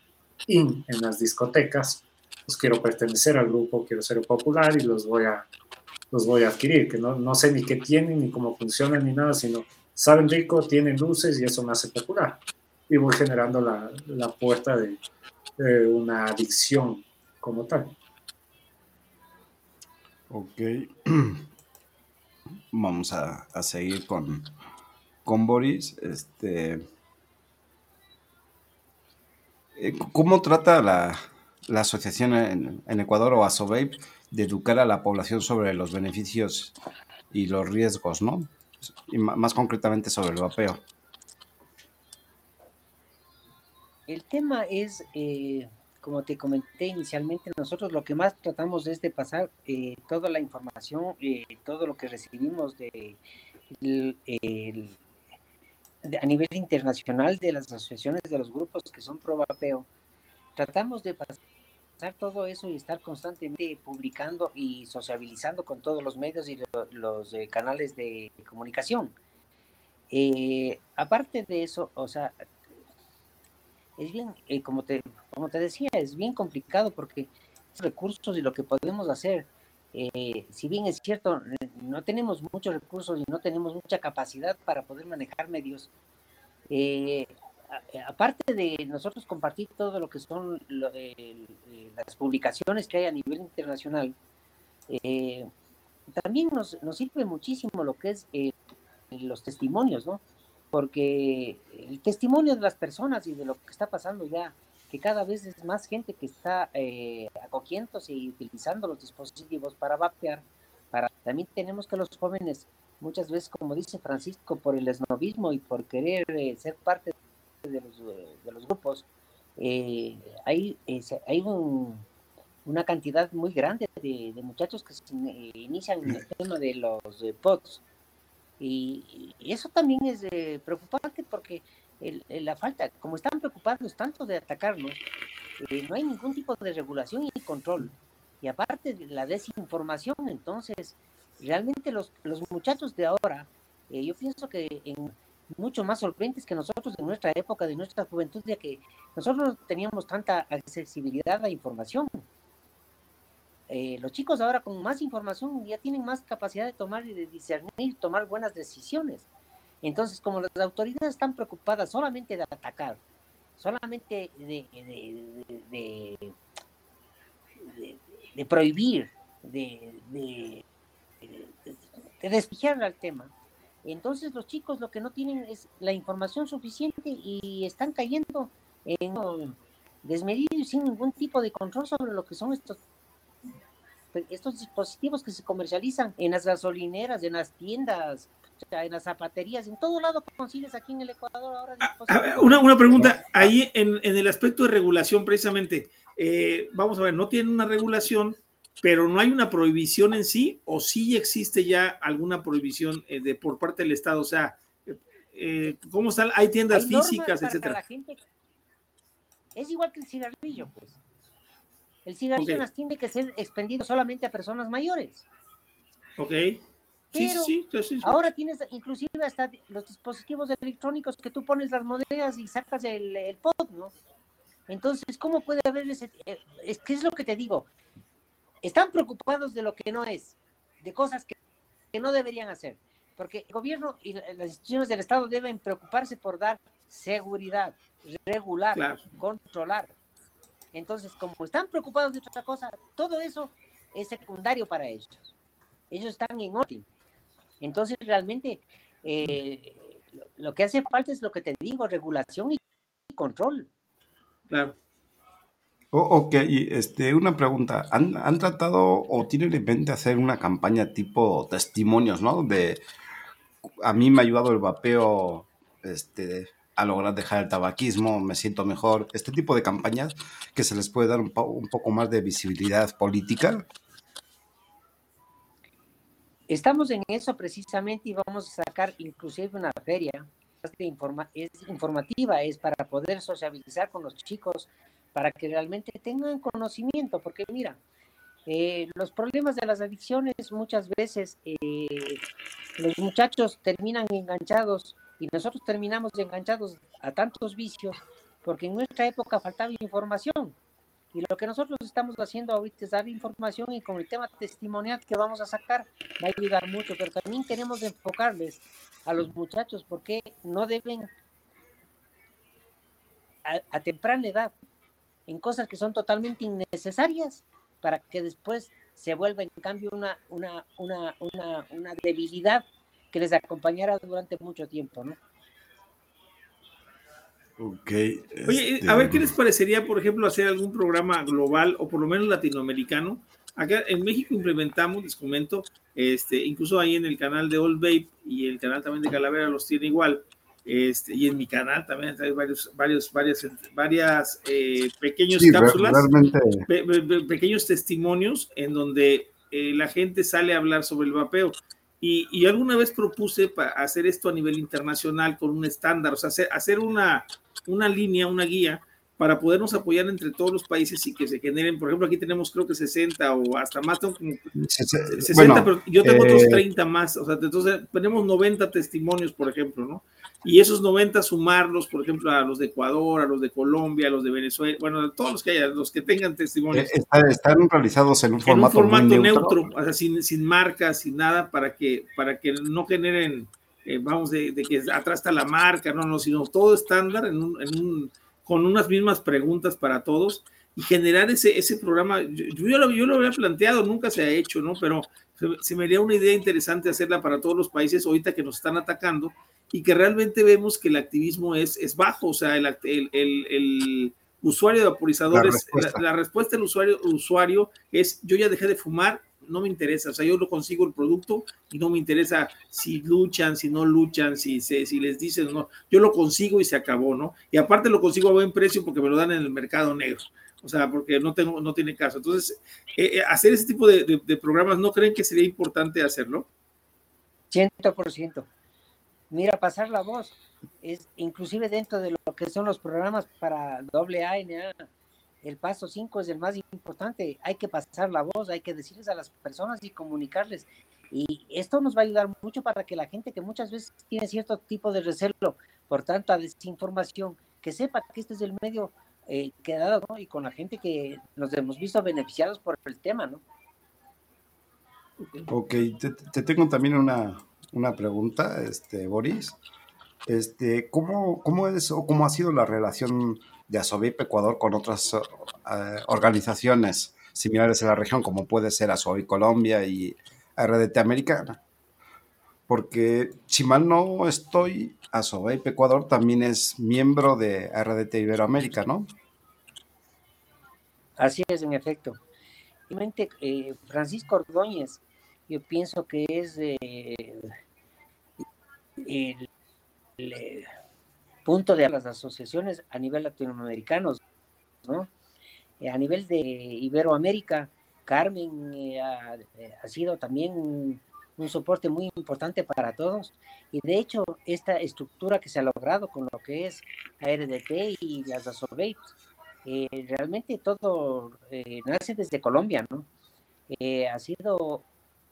in en las discotecas. Pues quiero pertenecer al grupo, quiero ser popular y los voy a, los voy a adquirir, que no, no sé ni qué tienen, ni cómo funcionan, ni nada, sino saben rico, tienen luces y eso me hace popular. Y voy generando la, la puerta de, una adicción como tal. Ok. [clears throat] Vamos a, a seguir con, con Boris. Este, ¿Cómo trata la, la asociación en, Ecuador o ASOVEIP de educar a la población sobre los beneficios y los riesgos, ¿no? y más concretamente sobre el vapeo. El tema es, eh, como te comenté inicialmente, nosotros lo que más tratamos es de pasar eh, toda la información, eh, todo lo que recibimos de, a nivel internacional de las asociaciones de los grupos que son pro vapeo. Tratamos de pasar todo eso y estar constantemente publicando y sociabilizando con todos los medios y los, eh, canales de comunicación. Eh, aparte de eso, o sea, es bien, eh, como, te, como te decía, es bien complicado porque recursos y lo que podemos hacer, si bien es cierto, no tenemos muchos recursos y no tenemos mucha capacidad para poder manejar medios, aparte de nosotros compartir todo lo que son las publicaciones que hay a nivel internacional, eh, también nos, nos, sirve muchísimo lo que es eh, los testimonios, ¿no? Porque el testimonio de las personas y de lo que está pasando ya, que cada vez es más gente que está eh, acogiéndose y utilizando los dispositivos para vapear, para, también tenemos que los jóvenes, muchas veces, como dice Francisco, por el esnovismo y por querer eh, ser parte de los, de los grupos, eh, hay, hay una cantidad muy grande de, muchachos que se eh, inician en el tema de los POTS. Y, eso también es eh, preocupante porque la falta, como están preocupados tanto de atacarnos, no hay ningún tipo de regulación y control. Y aparte de la desinformación, entonces, realmente los, los muchachos de ahora, yo pienso que en, mucho más sorprendentes que nosotros en nuestra época, de nuestra juventud, ya que nosotros no teníamos tanta accesibilidad a información. Eh, los chicos ahora con más información ya tienen más capacidad de tomar y de discernir, tomar buenas decisiones. Entonces, como las autoridades están preocupadas solamente de atacar, solamente de, prohibir, de, de, despreciar al tema, entonces los chicos lo que no tienen es la información suficiente y están cayendo en desmedido y sin ningún tipo de control sobre lo que son estos estos dispositivos que se comercializan en las gasolineras, en las tiendas, en las zapaterías, en todo lado consigues aquí en el Ecuador ahora. Ah, una, una pregunta, ahí en, en, el aspecto de regulación precisamente, eh, vamos a ver, no tiene una regulación, pero no hay una prohibición en sí, o sí existe ya alguna prohibición eh, de, por parte del Estado, o sea, eh, ¿cómo están? Hay tiendas físicas, etcétera. Es igual que el cigarrillo, pues. El cigarrillo tiene que ser expendido solamente a personas mayores. Ok. Pero sí, sí, sí, ahora tienes inclusive hasta los dispositivos electrónicos que tú pones las monedas y sacas el, el pod, ¿no? Entonces, ¿cómo puede haber ese... Eh, es que es lo que te digo. Están preocupados de lo que no es, de cosas que, que no deberían hacer. Porque el gobierno y las instituciones del Estado deben preocuparse por dar seguridad, regular, controlar. Entonces, como están preocupados de otra cosa, todo eso es secundario para ellos. Ellos están en orden. Entonces, realmente, eh, lo que hace falta es lo que te digo, regulación y control. Claro. ok, este, una pregunta. ¿Han, tratado o tienen en mente hacer una campaña tipo testimonios, ¿no? De a mí me ha ayudado el vapeo este, a lograr dejar el tabaquismo, me siento mejor, este tipo de campañas que se les puede dar un, poco más de visibilidad política. Estamos en eso precisamente y vamos a sacar inclusive una feria es informativa, es para poder sociabilizar con los chicos, para que realmente tengan conocimiento, porque mira, eh, los problemas de las adicciones muchas veces eh, los muchachos terminan enganchados y nosotros terminamos enganchados a tantos vicios porque en nuestra época faltaba información. Y lo que nosotros estamos haciendo ahorita es dar información y con el tema testimonial que vamos a sacar va a ayudar mucho, pero también queremos enfocarles a los muchachos porque no deben a, temprana edad en cosas que son totalmente innecesarias para que después se vuelva en cambio una, una, una, una, una debilidad que les acompañara durante mucho tiempo, ¿no? Ok. Oye, este, a ver qué les parecería, por ejemplo, hacer algún programa global o por lo menos latinoamericano. Acá en México implementamos, les comento, este, incluso ahí en el canal de Old Babe y el canal también de Calavera los tiene igual. Este, y en mi canal también hay varios, varios, varias, varias eh, pequeños cápsulas, pequeños testimonios en donde eh, la gente sale a hablar sobre el vapeo. Y, alguna vez propuse para hacer esto a nivel internacional con un estándar, o sea, hacer, una, una línea, una guía para podernos apoyar entre todos los países y que se generen, por ejemplo, aquí tenemos creo que 60 o hasta más, tengo como 60, pero yo tengo otros 30 eh, más, o sea, entonces tenemos 90 testimonios, por ejemplo, ¿no? Y esos 90 sumarlos, por ejemplo, a los de Ecuador, a los de Colombia, a los de Venezuela, bueno, a todos los que haya, los que tengan testimonios. Eh, están realizados en un formato, en un formato neutro, o sea, sin, sin marcas, sin nada, para que, para que no generen, eh, vamos, de, que atrás está la marca, no, no, sino todo estándar en un, en un con unas mismas preguntas para todos y generar ese, ese programa. Yo, yo, lo, yo lo había planteado, nunca se ha hecho, ¿no? Pero se, me haría una idea interesante hacerla para todos los países ahorita que nos están atacando y que realmente vemos que el activismo es, es bajo, o sea, el, el, el, usuario de vaporizadores, la respuesta. del usuario, usuario es yo ya dejé de fumar no me interesa, o sea, yo lo consigo el producto y no me interesa si luchan, si no luchan, si, si les dicen no, yo lo consigo y se acabó, ¿no? Y aparte lo consigo a buen precio porque me lo dan en el mercado negro, o sea, porque no, tengo, no tiene caso. Entonces, eh, eh, hacer ese tipo de, programas, ¿no creen que sería importante hacerlo? 100%. Mira, pasar la voz, es inclusive dentro de lo que son los programas para AA, el paso 5 es el más importante. Hay que pasar la voz, hay que decirles a las personas y comunicarles. Y esto nos va a ayudar mucho para que la gente que muchas veces tiene cierto tipo de recelo por tanta desinformación, que sepa que este es el medio eh, que ha dado, ¿no? Y con la gente que nos hemos visto beneficiados por el tema, ¿no? Ok, te, tengo también una, una, pregunta, este, Boris. Este, ¿cómo, ¿Cómo es o cómo ha sido la relación de ASOVIP Ecuador con otras eh, organizaciones similares en la región, como puede ser ASOVIP Colombia y RDT Americana. Porque si mal no estoy, ASOVIP Ecuador también es miembro de RDT Iberoamérica, ¿no? Así es, en efecto. Eh, Francisco Ordóñez, yo pienso que es el, punto de las asociaciones a nivel latinoamericano, ¿no? a nivel de Iberoamérica, Carmen eh, eh, ha, sido también un soporte muy importante para todos. Y de hecho, esta estructura que se ha logrado con lo que es ARDT y las ASOBEIT, eh, realmente todo nace desde Colombia, ¿no? ha sido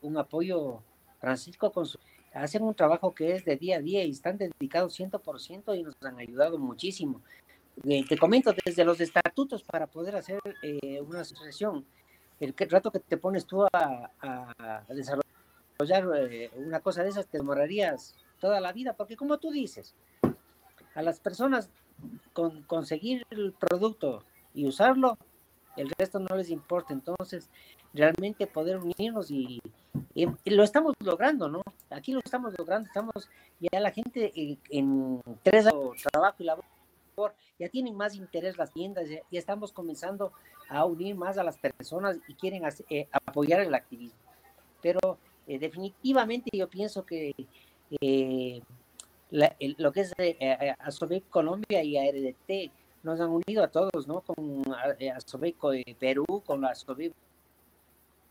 un apoyo, Francisco, con su, hacen un trabajo que es de día a día y están dedicados 100% y nos han ayudado muchísimo. te comento desde los estatutos para poder hacer una asociación el rato que te pones tú a, desarrollar eh, una cosa de esas, te demorarías toda la vida, porque como tú dices, a las personas con conseguir el producto y usarlo, el resto no les importa. Entonces, realmente poder unirnos y, lo estamos logrando, ¿no? Aquí lo estamos logrando, estamos ya la gente en, tres trabajo y labor ya tienen más interés las tiendas, ya, estamos comenzando a unir más a las personas y quieren eh, apoyar el activismo. Pero eh, definitivamente yo pienso que eh, lo que es eh, Colombia y ARDT nos han unido a todos, ¿no? Con Asobec Perú, con la Asobec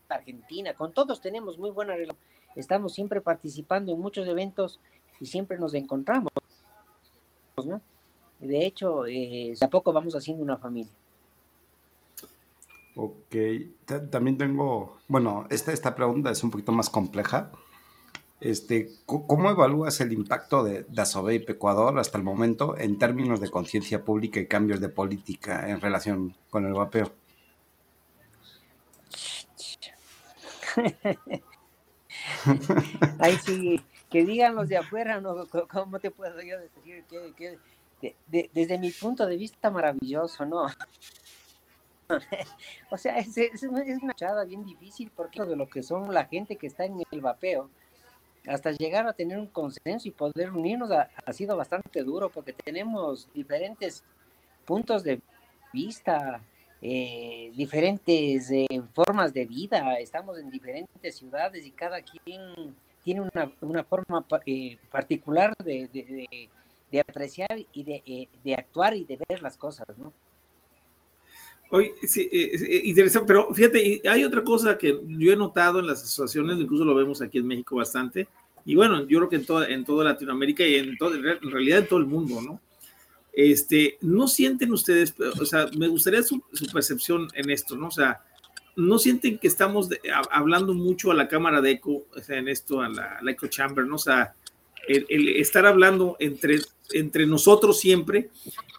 Argentina, con todos tenemos muy buena relación. Estamos siempre participando en muchos eventos y siempre nos encontramos, ¿no? De hecho, eh, poco vamos haciendo una familia. Ok, también tengo, bueno, esta, esta pregunta es un poquito más compleja. Este, ¿Cómo evalúas el impacto de, de y Ecuador hasta el momento en términos de conciencia pública y cambios de política en relación con el vapeo? [laughs] Ahí sí, que digan los de afuera, ¿no? ¿cómo te puedo yo decir? que desde mi punto de vista maravilloso, ¿no? [laughs] o sea, es, una chada bien difícil porque de lo que son la gente que está en el vapeo, hasta llegar a tener un consenso y poder unirnos ha, sido bastante duro porque tenemos diferentes puntos de vista, eh, diferentes eh, formas de vida, estamos en diferentes ciudades y cada quien tiene una, una forma eh, particular de, de apreciar y de, de, actuar y de ver las cosas, ¿no? Oye, sí, interesante, pero fíjate, hay otra cosa que yo he notado en las asociaciones, incluso lo vemos aquí en México bastante, y bueno, yo creo que en toda, en toda Latinoamérica y en, todo, en realidad en todo el mundo, ¿no? Este, ¿no sienten ustedes, o sea, me gustaría su, percepción en esto, ¿no? O sea, ¿no sienten que estamos hablando mucho a la cámara de eco, o sea, en esto, a la, a eco chamber, ¿no? O sea, estar hablando entre, entre nosotros siempre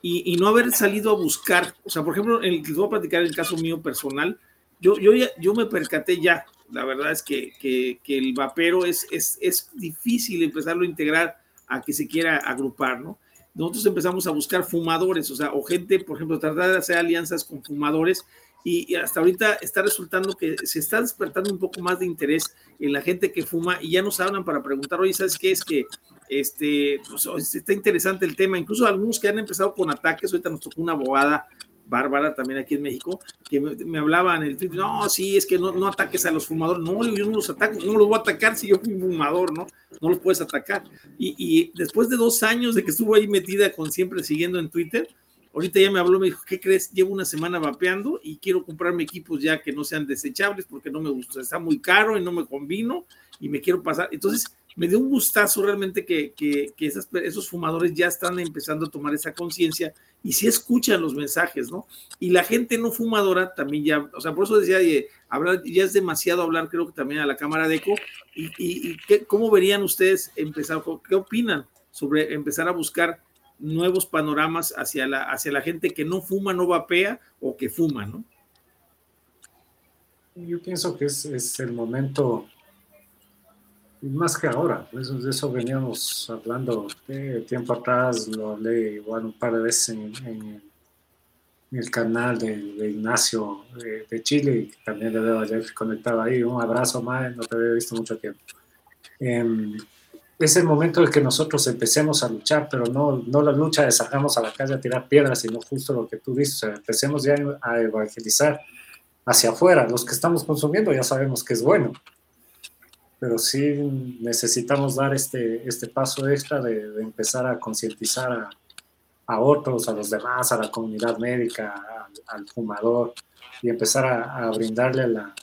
y, no haber salido a buscar, o sea, por ejemplo, el, les voy a platicar el caso mío personal, yo, yo, yo me percaté ya, la verdad es que, que, el vapero es, es, es difícil empezarlo a integrar a que se quiera agrupar, ¿no? Nosotros empezamos a buscar fumadores, o sea, o gente, por ejemplo, tratar de hacer alianzas con fumadores y, hasta ahorita está resultando que se está despertando un poco más de interés en la gente que fuma y ya nos hablan para preguntar, oye, ¿sabes qué? Es que este, pues, está interesante el tema, incluso algunos que han empezado con ataques, ahorita nos tocó una abogada Bárbara, también aquí en México, que me, hablaban en el Twitter, no, sí, es que no, no, ataques a los fumadores, no, yo no los ataco, no los voy a atacar si yo fui fumador, ¿no? No los puedes atacar. Y, y después de dos años de que estuvo ahí metida con siempre siguiendo en Twitter, Ahorita ya me habló, me dijo, ¿qué crees? Llevo una semana vapeando y quiero comprarme equipos ya que no sean desechables porque no me gusta, está muy caro y no me convino y me quiero pasar. Entonces, me dio un gustazo realmente que, que, esos fumadores ya están empezando a tomar esa conciencia y sí escuchan los mensajes, ¿no? Y la gente no fumadora también ya, o sea, por eso decía, ya es demasiado hablar, creo que también a la Cámara de Eco. ¿Y, y, cómo verían ustedes empezar, qué opinan sobre empezar a buscar nuevos panoramas hacia la, hacia la gente que no fuma, no vapea o que fuma, ¿no? Yo pienso que es, el momento, más que ahora, de eso veníamos hablando de tiempo atrás, lo hablé igual un par de veces en, el canal de, Ignacio de, Chile, y también le veo ayer conectado ahí, un abrazo más, no te había visto mucho tiempo. Em, es el momento en que nosotros empecemos a luchar, pero no, no la lucha de salgamos a la calle a tirar piedras, sino justo lo que tú dices, empecemos ya a evangelizar hacia afuera. Los que estamos consumiendo ya sabemos que es bueno, pero sí necesitamos dar este, este paso extra de, empezar a concientizar a, a, otros, a los demás, a la comunidad médica, al, fumador, y empezar a, a brindarle la,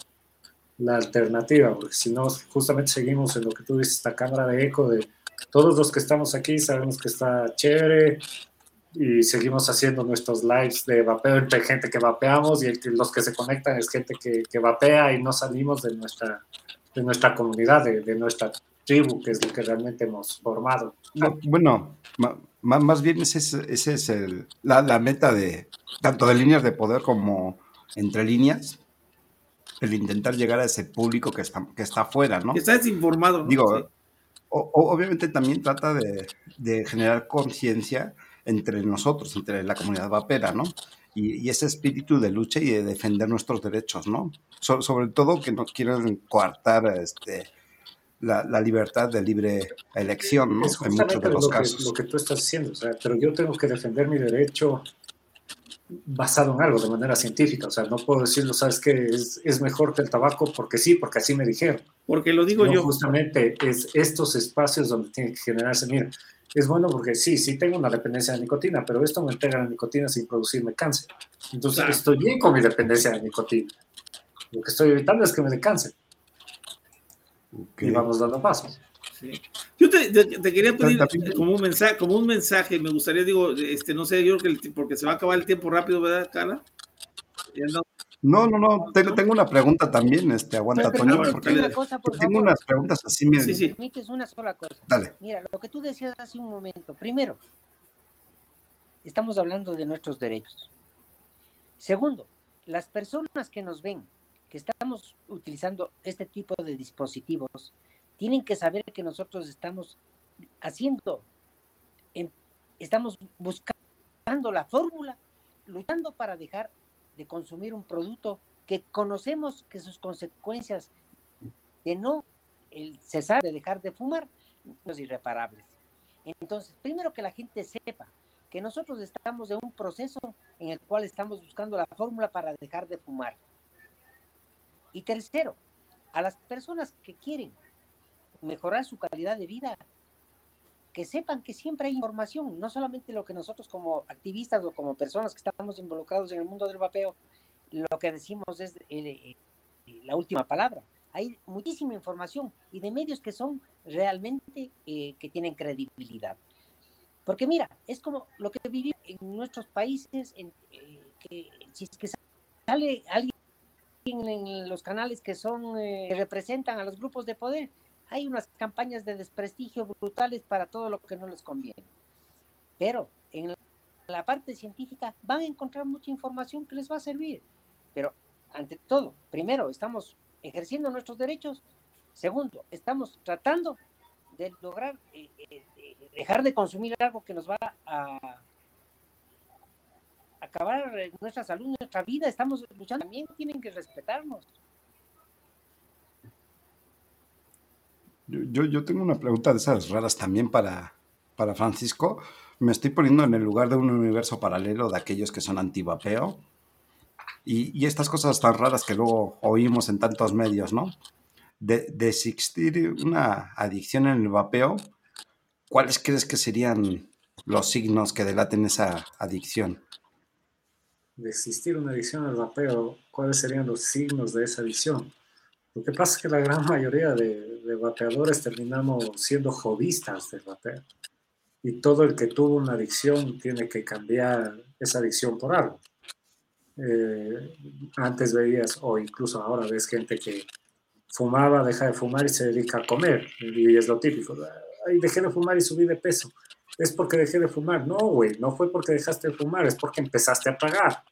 la alternativa, porque si no, justamente seguimos en lo que tú dices, esta cámara de eco de todos los que estamos aquí sabemos que está chévere y seguimos haciendo nuestros lives de vapeo entre gente que vapeamos y los que se conectan es gente que, que vapea y no salimos de nuestra, de nuestra comunidad, de, nuestra tribu, que es lo que realmente hemos formado. bueno, más, bien ese es, ese es el, la, la meta de tanto de líneas de poder como entre líneas el intentar llegar a ese público que está, que está afuera, ¿no? Que está desinformado, ¿no? Digo, obviamente también trata de, generar conciencia entre nosotros, entre la comunidad vapera, ¿no? Y, ese espíritu de lucha y de defender nuestros derechos, ¿no? sobre todo que no quieren coartar este, la, libertad de libre elección, ¿no? en muchos de los casos. lo que tú estás diciendo, o sea, pero yo tengo que defender mi derecho basado en algo, de manera científica. O sea, no puedo decirlo, sabes que es, es, mejor que el tabaco porque sí, porque así me dijeron. Porque lo digo yo. Justamente es estos espacios donde tiene que generarse. Mira, es bueno porque sí, sí tengo una dependencia de nicotina, pero esto me entrega la nicotina sin producirme cáncer. Entonces estoy bien con mi dependencia de nicotina. Lo que estoy evitando es que me dé cáncer. Y vamos dando pasos. Yo te, quería pedir como un mensaje, como un mensaje, me gustaría, digo, este, no sé, yo creo que porque se va a acabar el tiempo rápido, ¿verdad, Carla? No, no, no, tengo, tengo una pregunta también, este, aguanta, Toño, porque tengo unas preguntas así, mira. Sí, sí. una sola cosa. Dale. Mira, lo que tú decías hace un momento, primero, estamos hablando de nuestros derechos. Segundo, las personas que nos ven, que estamos utilizando este tipo de dispositivos, tienen que saber que nosotros estamos haciendo, estamos buscando la fórmula, luchando para dejar de consumir un producto que conocemos que sus consecuencias de no el cesar de dejar de fumar son irreparables. Entonces, primero que la gente sepa que nosotros estamos en un proceso en el cual estamos buscando la fórmula para dejar de fumar. Y tercero, a las personas que quieren mejorar su calidad de vida, que sepan que siempre hay información, no solamente lo que nosotros como activistas o como personas que estamos involucrados en el mundo del vapeo, lo que decimos es eh, eh, la última palabra. Hay muchísima información y de medios que son realmente eh, que tienen credibilidad. Porque mira, es como lo que vivimos en nuestros países, que si es que sale alguien en los canales que son que representan a los grupos de poder, hay unas campañas de desprestigio brutales para todo lo que no les conviene. Pero en la parte científica van a encontrar mucha información que les va a servir. Pero ante todo, primero, estamos ejerciendo nuestros derechos. Segundo, estamos tratando de lograr eh, eh, dejar de consumir algo que nos va a acabar nuestra salud, nuestra vida. Estamos luchando. También tienen que respetarnos. Yo, yo tengo una pregunta de esas raras también para, para Francisco. Me estoy poniendo en el lugar de un universo paralelo de aquellos que son antivapeo. Y, y estas cosas tan raras que luego oímos en tantos medios, ¿no? De, de existir una adicción en el vapeo, ¿cuáles crees que serían los signos que delaten esa adicción? De existir una adicción al vapeo, ¿cuáles serían los signos de esa adicción? Lo que pasa es que la gran mayoría de, de vapeadores terminamos siendo jodistas del vapeo. Y todo el que tuvo una adicción tiene que cambiar esa adicción por algo. Eh, antes veías, o incluso ahora ves gente que fumaba, deja de fumar y se dedica a comer. Y es lo típico. Ay, dejé de fumar y subí de peso. Es porque dejé de fumar. No, güey, no fue porque dejaste de fumar, es porque empezaste a pagar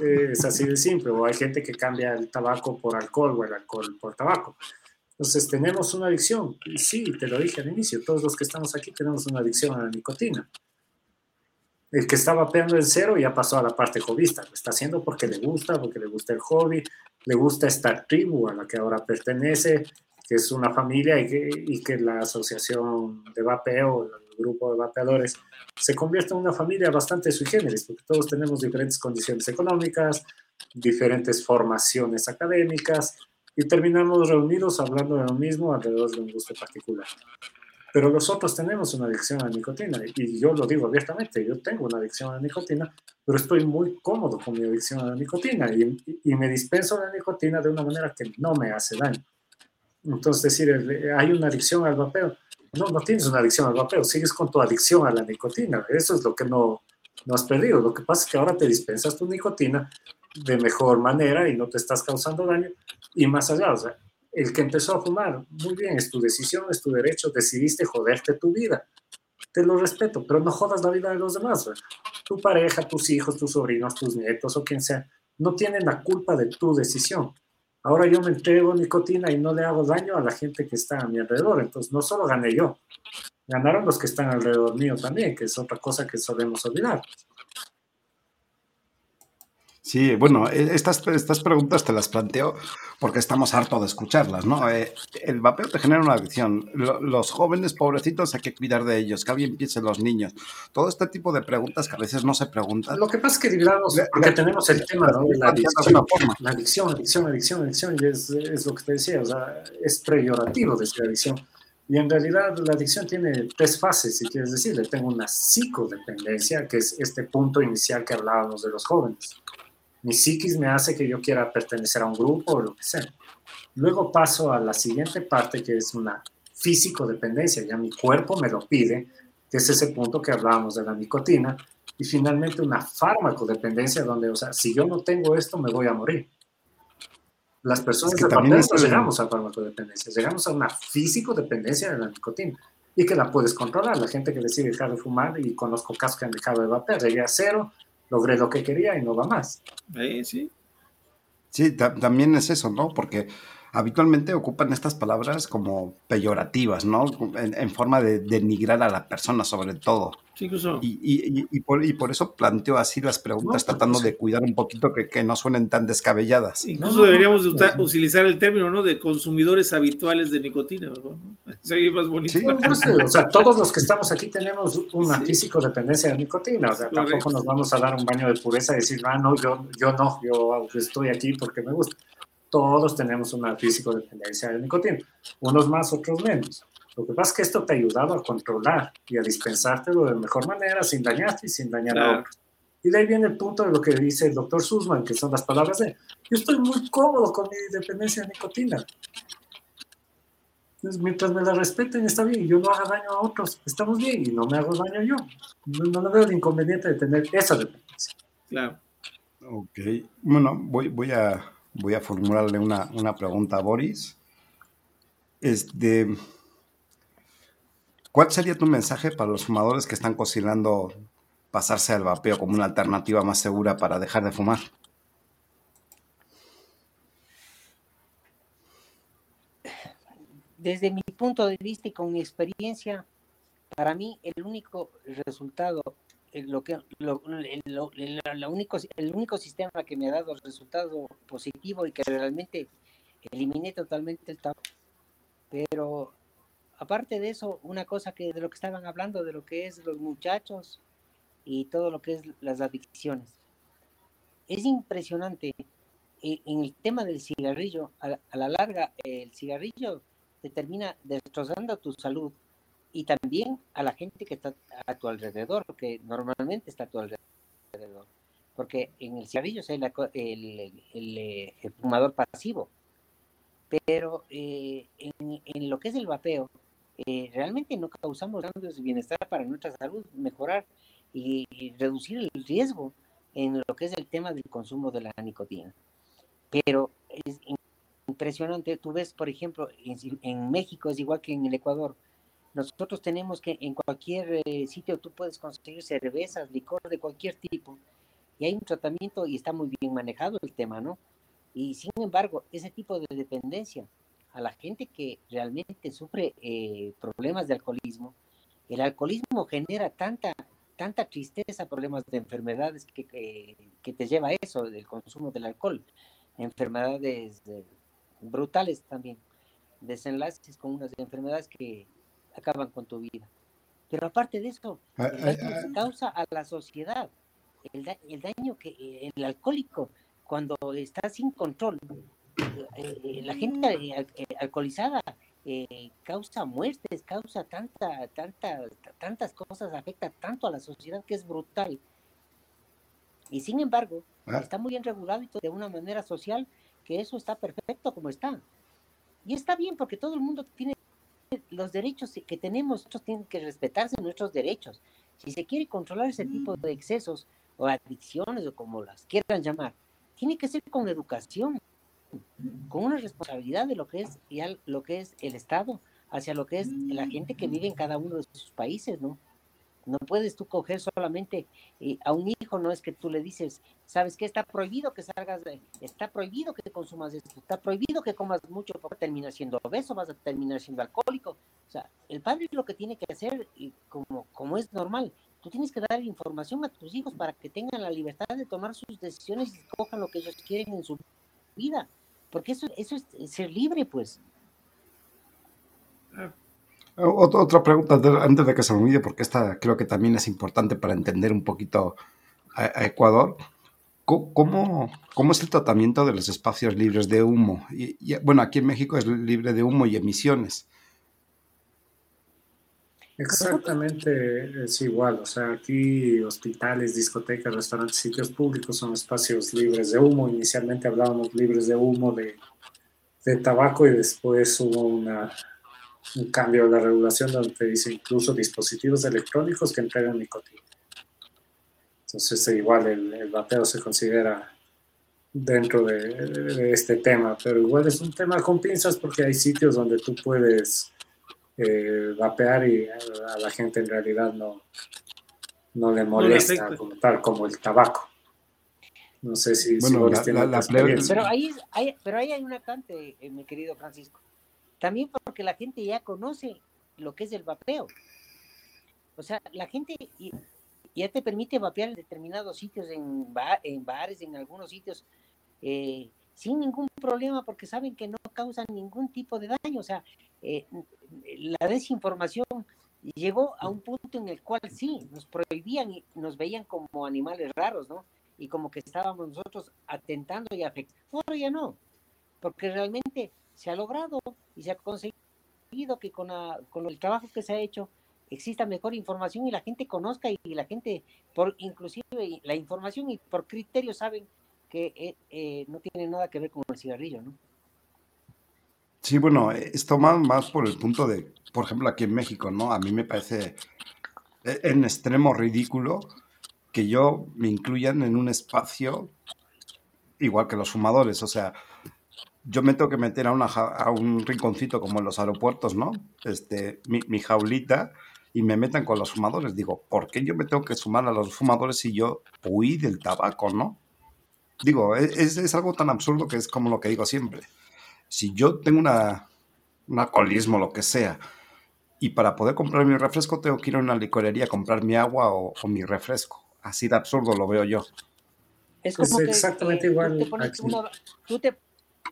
es así de simple. O hay gente que cambia el tabaco por alcohol o el alcohol por tabaco. Entonces, tenemos una adicción. Sí, te lo dije al inicio, todos los que estamos aquí tenemos una adicción a la nicotina. El que estaba vapeando el cero ya pasó a la parte jovista. Lo está haciendo porque le gusta, porque le gusta el hobby, le gusta esta tribu a la que ahora pertenece, que es una familia y que, y que la asociación de vapeo, grupo de vapeadores, se convierte en una familia bastante sui generis, porque todos tenemos diferentes condiciones económicas, diferentes formaciones académicas, y terminamos reunidos hablando de lo mismo alrededor de un gusto particular. Pero nosotros tenemos una adicción a la nicotina, y yo lo digo abiertamente, yo tengo una adicción a la nicotina, pero estoy muy cómodo con mi adicción a la nicotina y, y me dispenso la nicotina de una manera que no me hace daño. Entonces, decir, hay una adicción al vapeo. No, no tienes una adicción al vapeo, sigues con tu adicción a la nicotina. Eso es lo que no, no has perdido. Lo que pasa es que ahora te dispensas tu nicotina de mejor manera y no te estás causando daño. Y más allá, o sea, el que empezó a fumar, muy bien, es tu decisión, es tu derecho, decidiste joderte tu vida. Te lo respeto, pero no jodas la vida de los demás. Tu pareja, tus hijos, tus sobrinos, tus nietos o quien sea, no tienen la culpa de tu decisión. Ahora yo me entrego nicotina y no le hago daño a la gente que está a mi alrededor. Entonces, no solo gané yo, ganaron los que están alrededor mío también, que es otra cosa que solemos olvidar. Sí, bueno, e, estas, estas preguntas te las planteo porque estamos hartos de escucharlas, ¿no? Eh, el vapeo te genera una adicción. Los jóvenes pobrecitos hay que cuidar de ellos, que alguien piense en los niños. Todo este tipo de preguntas que a veces no se preguntan. Lo que pasa es que digamos, porque tenemos el tema, ¿no? La adicción, la adicción, adicción, adicción, adicción, y es, es, lo que te decía, o sea, es peyorativo decir adicción. Y en realidad la adicción tiene tres fases, si quieres decirle. Tengo una psicodependencia, que es este punto inicial que hablábamos de los jóvenes mi psiquis me hace que yo quiera pertenecer a un grupo o lo que sea. Luego paso a la siguiente parte que es una físico-dependencia, ya mi cuerpo me lo pide, que es ese punto que hablábamos de la nicotina, y finalmente una fármaco-dependencia donde, o sea, si yo no tengo esto, me voy a morir. Las personas que también no llegamos a fármaco-dependencia, llegamos a una físico-dependencia de la nicotina y que la puedes controlar. La gente que decide dejar de fumar, y conozco casos que han dejado de vapear, llegué a cero, logré lo que quería y no va más. sí. Sí, también es eso, ¿no? Porque habitualmente ocupan estas palabras como peyorativas, ¿no? En, forma de denigrar a la persona sobre todo. Sí, incluso. Y, y, por, y, por, eso planteo así las preguntas, tratando de cuidar un poquito que, que, no suenen tan descabelladas. Incluso deberíamos utilizar el término, ¿no? De consumidores habituales de nicotina, ¿no? [laughs] Sería más bonito. Sí, o sea, todos los que estamos aquí tenemos una físico dependencia de nicotina, o sea, tampoco nos vamos a dar un baño de pureza y decir, ah, no, yo, yo no, yo estoy aquí porque me gusta todos tenemos una físico dependencia de nicotina, unos más, otros menos. Lo que pasa es que esto te ha ayudado a controlar y a dispensártelo de mejor manera, sin dañarte y sin dañar a otros. Y de ahí viene el punto de lo que dice el doctor Sussman, que son las palabras de, yo estoy muy cómodo con mi dependencia de nicotina. Entonces, mientras me la respeten, está bien, y yo no haga daño a otros, estamos bien, y no me hago daño yo. No, no veo el inconveniente de tener esa dependencia. Claro. Ok, bueno, voy, voy a voy a formularle una, pregunta a Boris. Este, ¿Cuál sería tu mensaje para los fumadores que están cocinando pasarse al vapeo como una alternativa más segura para dejar de fumar? Desde mi punto de vista y con mi experiencia, para mí el único resultado lo que lo, único el único sistema que me ha dado resultado positivo y que realmente eliminé totalmente el tabaco pero aparte de eso una cosa que de lo que estaban hablando de lo que es los muchachos y todo lo que es las adicciones es impresionante e, en el tema del cigarrillo a, la larga el cigarrillo te termina destrozando tu salud y también a la gente que está a tu alrededor, que normalmente está a tu alrededor. Porque en el cigarrillo es el, el, el, fumador pasivo, pero eh, en, lo que es el vapeo, eh, realmente no causamos cambios de bienestar para nuestra salud, mejorar y, reducir el riesgo en lo que es el tema del consumo de la nicotina. Pero es impresionante, tú ves, por ejemplo, en, en México es igual que en el Ecuador, nosotros tenemos que en cualquier eh, sitio tú puedes conseguir cervezas, licor de cualquier tipo y hay un tratamiento y está muy bien manejado el tema, ¿no? Y sin embargo, ese tipo de dependencia a la gente que realmente sufre eh, problemas de alcoholismo, el alcoholismo genera tanta, tanta tristeza, problemas de enfermedades que, que, te lleva a eso, del consumo del alcohol, enfermedades eh, brutales también. desenlaces con unas enfermedades que acaban con tu vida. Pero aparte de eso, ah, el daño ah, ah. causa a la sociedad, el, daño que el alcohólico, cuando está sin control, eh, eh, la gente eh, alcoholizada causa muertes, causa tanta, tanta, tantas cosas, afecta tanto a la sociedad que es brutal. Y sin embargo, está muy bien regulado de una manera social que eso está perfecto como está. Y está bien porque todo el mundo tiene los derechos que tenemos, nosotros tienen que respetarse nuestros derechos. Si se quiere controlar ese tipo de excesos o adicciones o como las quieran llamar, tiene que ser con educación, con una responsabilidad de lo que es ya lo que es el Estado hacia lo que es la gente que vive en cada uno de sus países, ¿no? No puedes tú coger solamente eh, a un hijo, no es que tú le dices, sabes que está prohibido que salgas, de, está prohibido que consumas esto, está prohibido que comas mucho porque terminas siendo obeso, vas a terminar siendo alcohólico. O sea, el padre lo que tiene que hacer, y como, como es normal, tú tienes que dar información a tus hijos para que tengan la libertad de tomar sus decisiones y cojan lo que ellos quieren en su vida. Porque eso, eso es ser libre, pues. Ah, otra pregunta antes de que se me olvide, porque esta creo que también es importante para entender un poquito a, Ecuador. ¿Cómo, ¿Cómo, es el tratamiento de los espacios libres de humo? Y, bueno, aquí en México es libre de humo y emisiones. Exactamente, es igual. O sea, aquí hospitales, discotecas, restaurantes, sitios públicos son espacios libres de humo. Inicialmente hablábamos libres de humo de, tabaco y después hubo una un cambio de la regulación donde dice incluso dispositivos electrónicos que entregan nicotina. Entonces, igual el vapeo se considera dentro de, este tema, pero igual es un tema con pinzas porque hay sitios donde tú puedes eh, vapear y a, la gente en realidad no, no le molesta como tal, como el tabaco. No sé si, bueno, la, pero ahí, hay, pero ahí hay una cante, eh, mi querido Francisco. También porque la gente ya conoce lo que es el vapeo. O sea, la gente ya te permite vapear en determinados sitios, en, en bares, en algunos sitios, eh, sin ningún problema, porque saben que no causan ningún tipo de daño. O sea, eh, la desinformación llegó a un punto en el cual sí, nos prohibían y nos veían como animales raros, ¿no? Y como que estábamos nosotros atentando y afectando. Ahora ya no, porque realmente se ha logrado y se ha conseguido que con, con el trabajo que se ha hecho exista mejor información y la gente conozca y, la gente, por inclusive la información y por criterio saben que eh, eh, no tiene nada que ver con el cigarrillo, ¿no? Sí, bueno, esto más, más por el punto de, por ejemplo, aquí en México, ¿no? A mí me parece eh, en extremo ridículo que yo me incluyan en un espacio igual que los fumadores, o sea, yo me tengo que meter a, una, a un rinconcito como en los aeropuertos, ¿no? Este, mi, jaulita y me metan con los fumadores. Digo, ¿por qué yo me tengo que sumar a los fumadores si yo huí del tabaco, no? Digo, e, es, es, algo tan absurdo que es como lo que digo siempre. Si yo tengo una, un alcoholismo, lo que sea, y para poder comprar mi refresco tengo que ir a una licorería a comprar mi agua o, mi refresco. Así de absurdo lo veo yo. Es como que, exactamente igual. tú te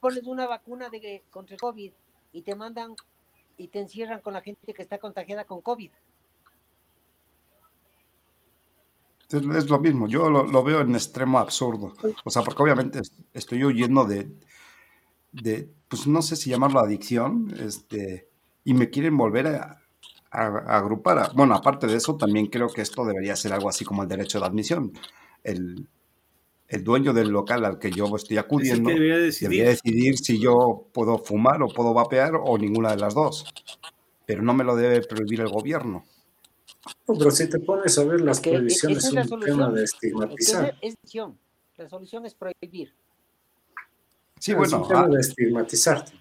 pones una vacuna de, contra el COVID y te mandan y te encierran con la gente que está contagiada con COVID. Es lo mismo, yo lo, veo en extremo absurdo. O sea, porque obviamente estoy huyendo de, de, pues no sé si llamarlo adicción, este, y me quieren volver a, agrupar. bueno, aparte de eso, también creo que esto debería ser algo así como el derecho de admisión. El, el dueño del local al que yo estoy acudiendo debería decidir. si yo puedo fumar o puedo vapear o ninguna de las dos. Pero no me lo debe prohibir el gobierno. pero si te pones a ver las prohibiciones, es un tema de estigmatizar. Es, la solución es prohibir. Sí, bueno. Es un tema ah, de estigmatizarte.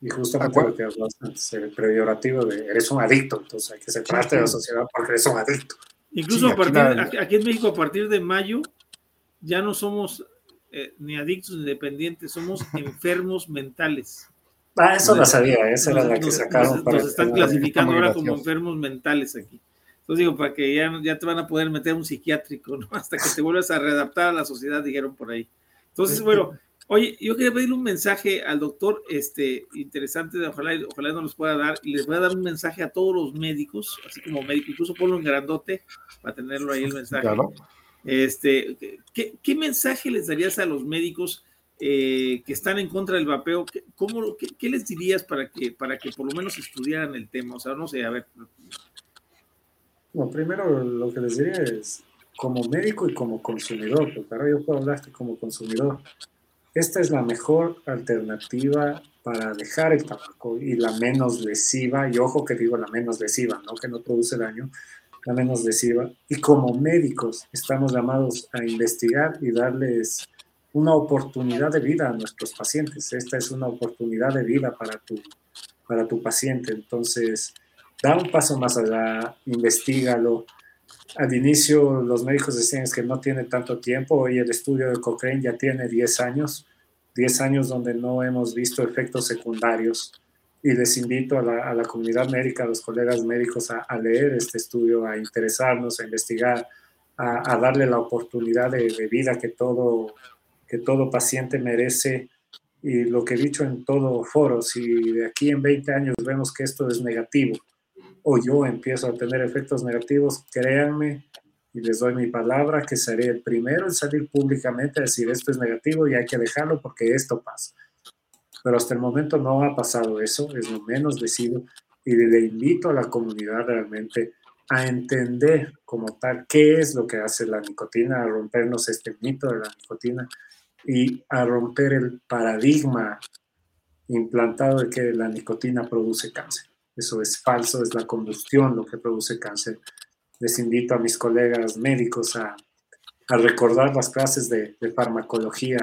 Y justamente lo que antes, el peyorativo de eres un adicto, entonces hay que separarte de la sociedad porque eres un adicto. Incluso a partir, aquí en México, a partir de mayo, ya no somos eh, ni adictos ni dependientes, somos [laughs] enfermos mentales. Ah, eso lo sabía, esa era la que sacaron. Nos, nos están clasificando ahora como enfermos mentales aquí. Entonces digo, para que ya, ya te van a poder meter un psiquiátrico, [laughs] ¿no? Hasta que te vuelvas a readaptar a la sociedad, dijeron por ahí. Entonces, bueno, Oye, yo quería pedirle un mensaje al doctor, este, interesante, ojalá, ojalá nos los pueda dar, y les voy a dar un mensaje a todos los médicos, así como médico, incluso ponlo en grandote, para tenerlo ahí el mensaje. Claro. Este, ¿qué, mensaje les darías a los médicos eh, que están en contra del vapeo? ¿Cómo, qué, les dirías para que, para que por lo menos estudiaran el tema? O sea, no sé, a ver. Bueno, primero lo que les diría es, como médico y como consumidor, porque ahora yo puedo hablarte como consumidor esta es la mejor alternativa para dejar el tabaco y la menos lesiva, y ojo que digo la menos lesiva, no que no produce daño, la menos lesiva. Y como médicos estamos llamados a investigar y darles una oportunidad de vida a nuestros pacientes. Esta es una oportunidad de vida para tu, para tu paciente. Entonces, da un paso más allá, investigalo. Al inicio los médicos decían que no tiene tanto tiempo, hoy el estudio de Cochrane ya tiene 10 años 10 años donde no hemos visto efectos secundarios. Y les invito a la, comunidad médica, a los colegas médicos a, leer este estudio, a interesarnos, a investigar, a, darle la oportunidad de, vida que todo, que todo paciente merece. Y lo que he dicho en todo foro, si de aquí en 20 años vemos que esto es negativo o yo empiezo a tener efectos negativos, créanme, y les doy mi palabra que seré el primero en salir públicamente a decir esto es negativo y hay que dejarlo porque esto pasa. Pero hasta el momento no ha pasado eso, es lo menos decido y le invito a la comunidad realmente a entender como tal qué es lo que hace la nicotina, a rompernos este mito de la nicotina y a romper el paradigma implantado de que la nicotina produce cáncer. Eso es falso, es la combustión lo que produce cáncer les invito a mis colegas médicos a, recordar las clases de, farmacología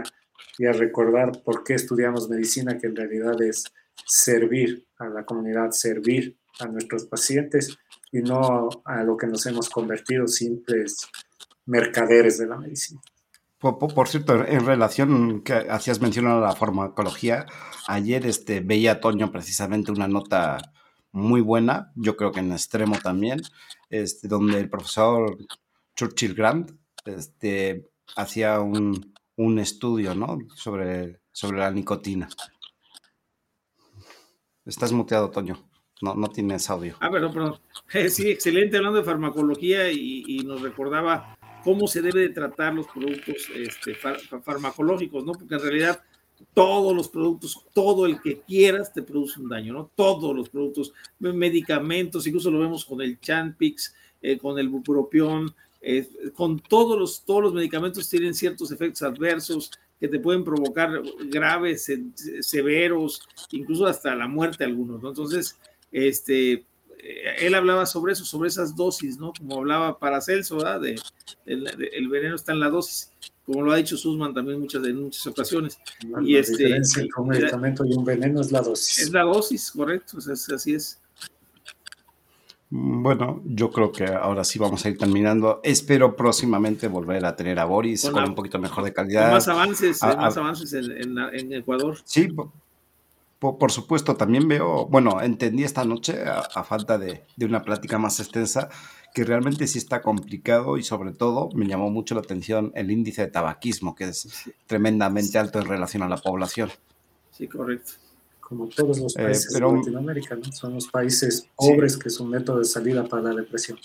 y a recordar por qué estudiamos medicina, que en realidad es servir a la comunidad, servir a nuestros pacientes y no a lo que nos hemos convertido simples mercaderes de la medicina. Por, cierto, en relación que hacías mención a la farmacología, ayer este, veía Toño precisamente una nota muy buena, yo creo que en extremo también, este, donde el profesor Churchill Grant este, hacía un, un estudio ¿no? sobre, sobre la nicotina. Estás muteado, Toño. No, no tienes audio. Ah, perdón, perdón. [laughs] sí, excelente hablando de farmacología y, nos recordaba cómo se debe de tratar los productos este, farmacológicos, ¿no? Porque en realidad todos los productos, todo el que quieras te produce un daño, ¿no? Todos los productos, medicamentos, incluso lo vemos con el Champix, eh, con el bupropión, eh, con todos los, todos los medicamentos tienen ciertos efectos adversos que te pueden provocar graves, severos, incluso hasta la muerte algunos, ¿no? Entonces, este, eh, él hablaba sobre eso, sobre esas dosis, ¿no? Como hablaba Paracelso, ¿verdad? De, el veneno está en la dosis como lo ha dicho Sussman también muchas, en muchas ocasiones. y la este, diferencia entre un medicamento y un veneno es la dosis. Es la dosis, correcto, así es. Mm, bueno, yo creo que ahora sí vamos a ir terminando. Espero próximamente volver a tener a Boris con, un poquito mejor de calidad. más avances, más avances en, Ecuador. Sí, por, supuesto, también veo, bueno, entendí esta noche, a, falta de, de, una plática más extensa, que realmente sí está complicado y sobre todo me llamó mucho la atención el índice de tabaquismo, que es tremendamente alto en relación a la población. Sí, correcto. Como todos los eh, países de Latinoamérica, ¿no? Son los países pobres que es un método de salida para la depresión.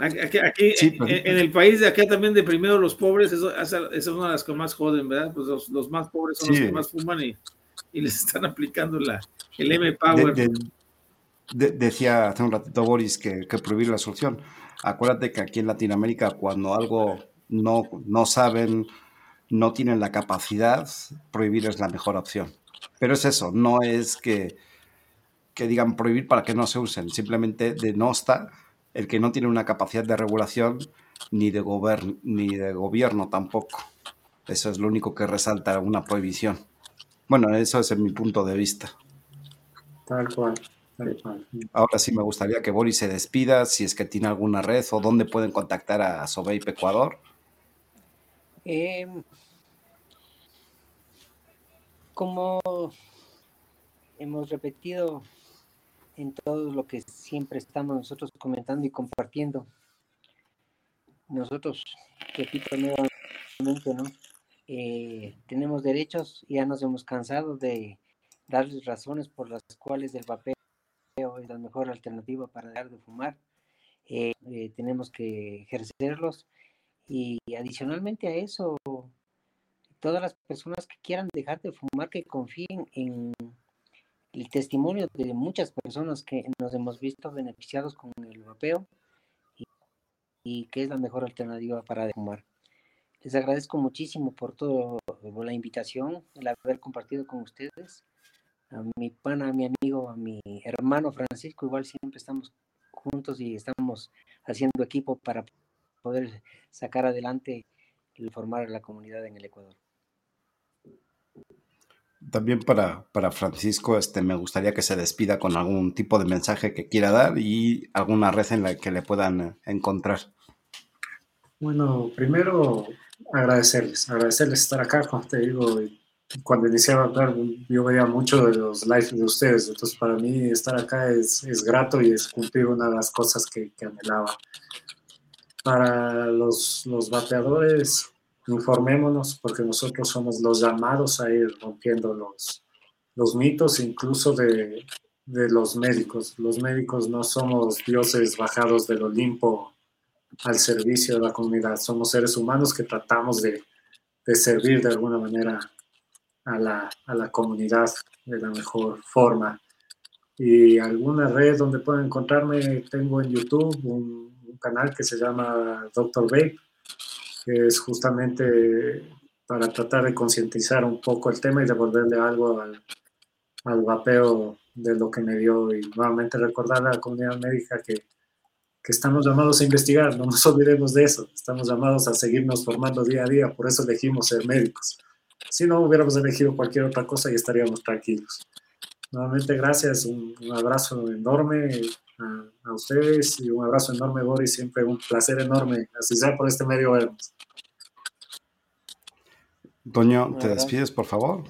Aquí, en, el país de acá también deprimidos los pobres, eso, esa es una de las que más joden, ¿verdad? Pues los, más pobres son los que más fuman y, les están aplicando la, el M-Power. decía hace un ratito Boris que, que prohibir la solución Acuérdate que aquí en Latinoamérica cuando algo no, no saben, no tienen la capacidad, prohibir es la mejor opción. Pero es eso, no es que, que digan prohibir para que no se usen, simplemente denosta el que no tiene una capacidad de regulación ni de, ni de gobierno tampoco. Eso es lo único que resalta una prohibición. Bueno, eso es en mi punto de vista. Tal cual. Ahora sí me gustaría que Boris se despida, si es que tiene alguna red o dónde pueden contactar a Sobeip Ecuador. Em, como hemos repetido en todo lo que siempre estamos nosotros comentando y compartiendo, nosotros, repito nuevamente, ¿no? Eh, tenemos derechos, ya nos hemos cansado de darles razones por las cuales el vapeo es la mejor alternativa para dejar de fumar. Eh, eh, tenemos que ejercerlos y adicionalmente a eso, todas las personas que quieran dejar de fumar, que confíen en el testimonio de muchas personas que nos hemos visto beneficiados con el vapeo y, que es la mejor alternativa para fumar. Les agradezco muchísimo por todo, por la invitación, el haber compartido con ustedes. A mi pana, a mi amigo, a mi hermano Francisco, igual siempre estamos juntos y estamos haciendo equipo para poder sacar adelante y formar la comunidad en el Ecuador. También para, para Francisco, este, me gustaría que se despida con algún tipo de mensaje que quiera dar y alguna red en la que le puedan encontrar. Bueno, primero agradecerles, agradecerles estar acá, como te digo, cuando iniciaba a hablar, yo veía mucho de los lives de ustedes, entonces para mí estar acá es, es grato y es cumplir una de las cosas que, que anhelaba. Para los, los bateadores, informémonos porque nosotros somos los llamados a ir rompiendo los, los mitos incluso de, de los médicos. Los médicos no somos dioses bajados del Olimpo al servicio de la comunidad, somos seres humanos que tratamos de, de servir de alguna manera a la, a la, comunidad de la mejor forma. Y alguna red donde pueden encontrarme, tengo en YouTube un, un canal que se llama Dr. Vape, que es justamente para tratar de concientizar un poco el tema y devolverle algo al, al vapeo de lo que me dio y nuevamente recordar a la comunidad médica que, que estamos llamados a investigar, no nos olvidemos de eso, estamos llamados a seguirnos formando día a día, por eso elegimos ser médicos. Si no hubiéramos elegido cualquier otra cosa y estaríamos tranquilos. Nuevamente gracias, un, un abrazo enorme a, ustedes y un abrazo enorme, Boris. Siempre un placer enorme, así sea por este medio vernos. Toño, ¿te despides, por favor?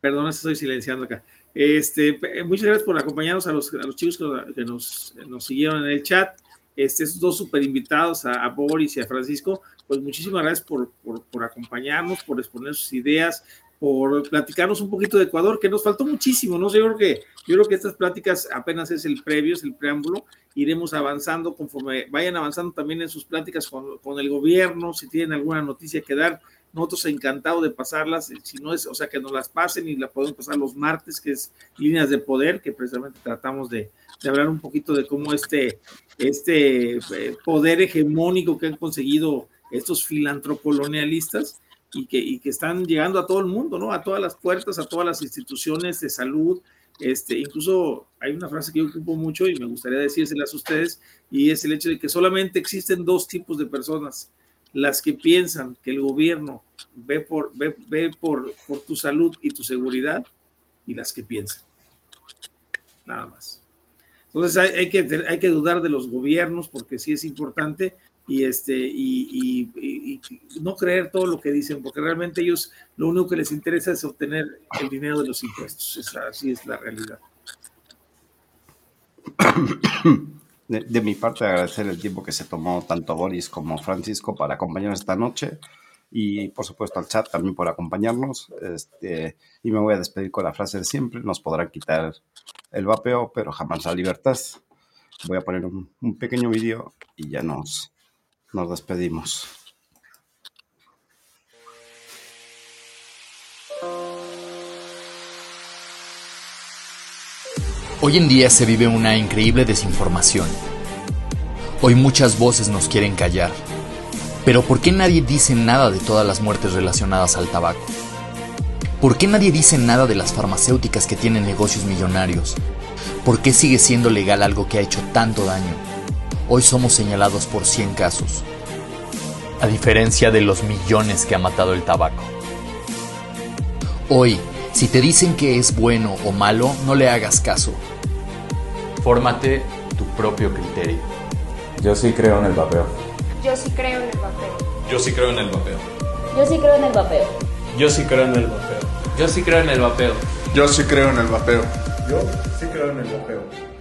Perdón, estoy silenciando acá. Este, muchas gracias por acompañarnos a los, chicos que, nos, siguieron en el chat. Este, estos dos super invitados, a, Boris y a Francisco, pues muchísimas gracias por, por, por acompañarnos, por exponer sus ideas, por platicarnos un poquito de Ecuador, que nos faltó muchísimo, ¿no? Yo creo que, yo creo que estas pláticas apenas es el previo, es el preámbulo, iremos avanzando conforme vayan avanzando también en sus pláticas con, con el gobierno, si tienen alguna noticia que dar, nosotros encantados de pasarlas, si no es, o sea, que nos las pasen y la podemos pasar los martes, que es líneas de poder, que precisamente tratamos de, de hablar un poquito de cómo este, este eh, poder hegemónico que han conseguido estos filantrocolonialistas, y que, y que están llegando a todo el mundo, ¿no? A todas las puertas, a todas las instituciones de salud. Este, incluso hay una frase que yo ocupo mucho y me gustaría decírselas a ustedes, y es el hecho de que solamente existen dos tipos de personas, las que piensan que el gobierno ve por, ve, ve por, por tu salud y tu seguridad, y las que piensan. Nada más. Entonces hay, que, hay que dudar de los gobiernos porque sí es importante, y, este, y, no creer todo lo que dicen, porque realmente ellos lo único que les interesa es obtener el dinero de los impuestos. Es, así es la realidad. [coughs] De, mi parte, agradecer el tiempo que se tomó tanto Boris como Francisco para acompañarnos esta noche y, por supuesto, al chat también por acompañarnos. Este, y me voy a despedir con la frase de siempre: nos podrán quitar el vapeo, pero jamás la libertad. Voy a poner un, un pequeño vídeo y ya nos, nos despedimos. Hoy en día se vive una increíble desinformación. Hoy muchas voces nos quieren callar. Pero ¿por qué nadie dice nada de todas las muertes relacionadas al tabaco? ¿Por qué nadie dice nada de las farmacéuticas que tienen negocios millonarios? ¿Por qué sigue siendo legal algo que ha hecho tanto daño? Hoy somos señalados por 100 casos, a diferencia de los millones que ha matado el tabaco. Hoy, si te dicen que es bueno o malo, no le hagas caso. Fórmate tu propio criterio. Yo sí creo en el vapeo. Yo sí creo en el vapeo. Yo sí creo en el vapeo. Yo sí creo en el vapeo. Yo sí creo en el vapeo. Yo sí creo en el vapeo. Yo sí creo en el vapeo. Yo sí creo en el vapeo.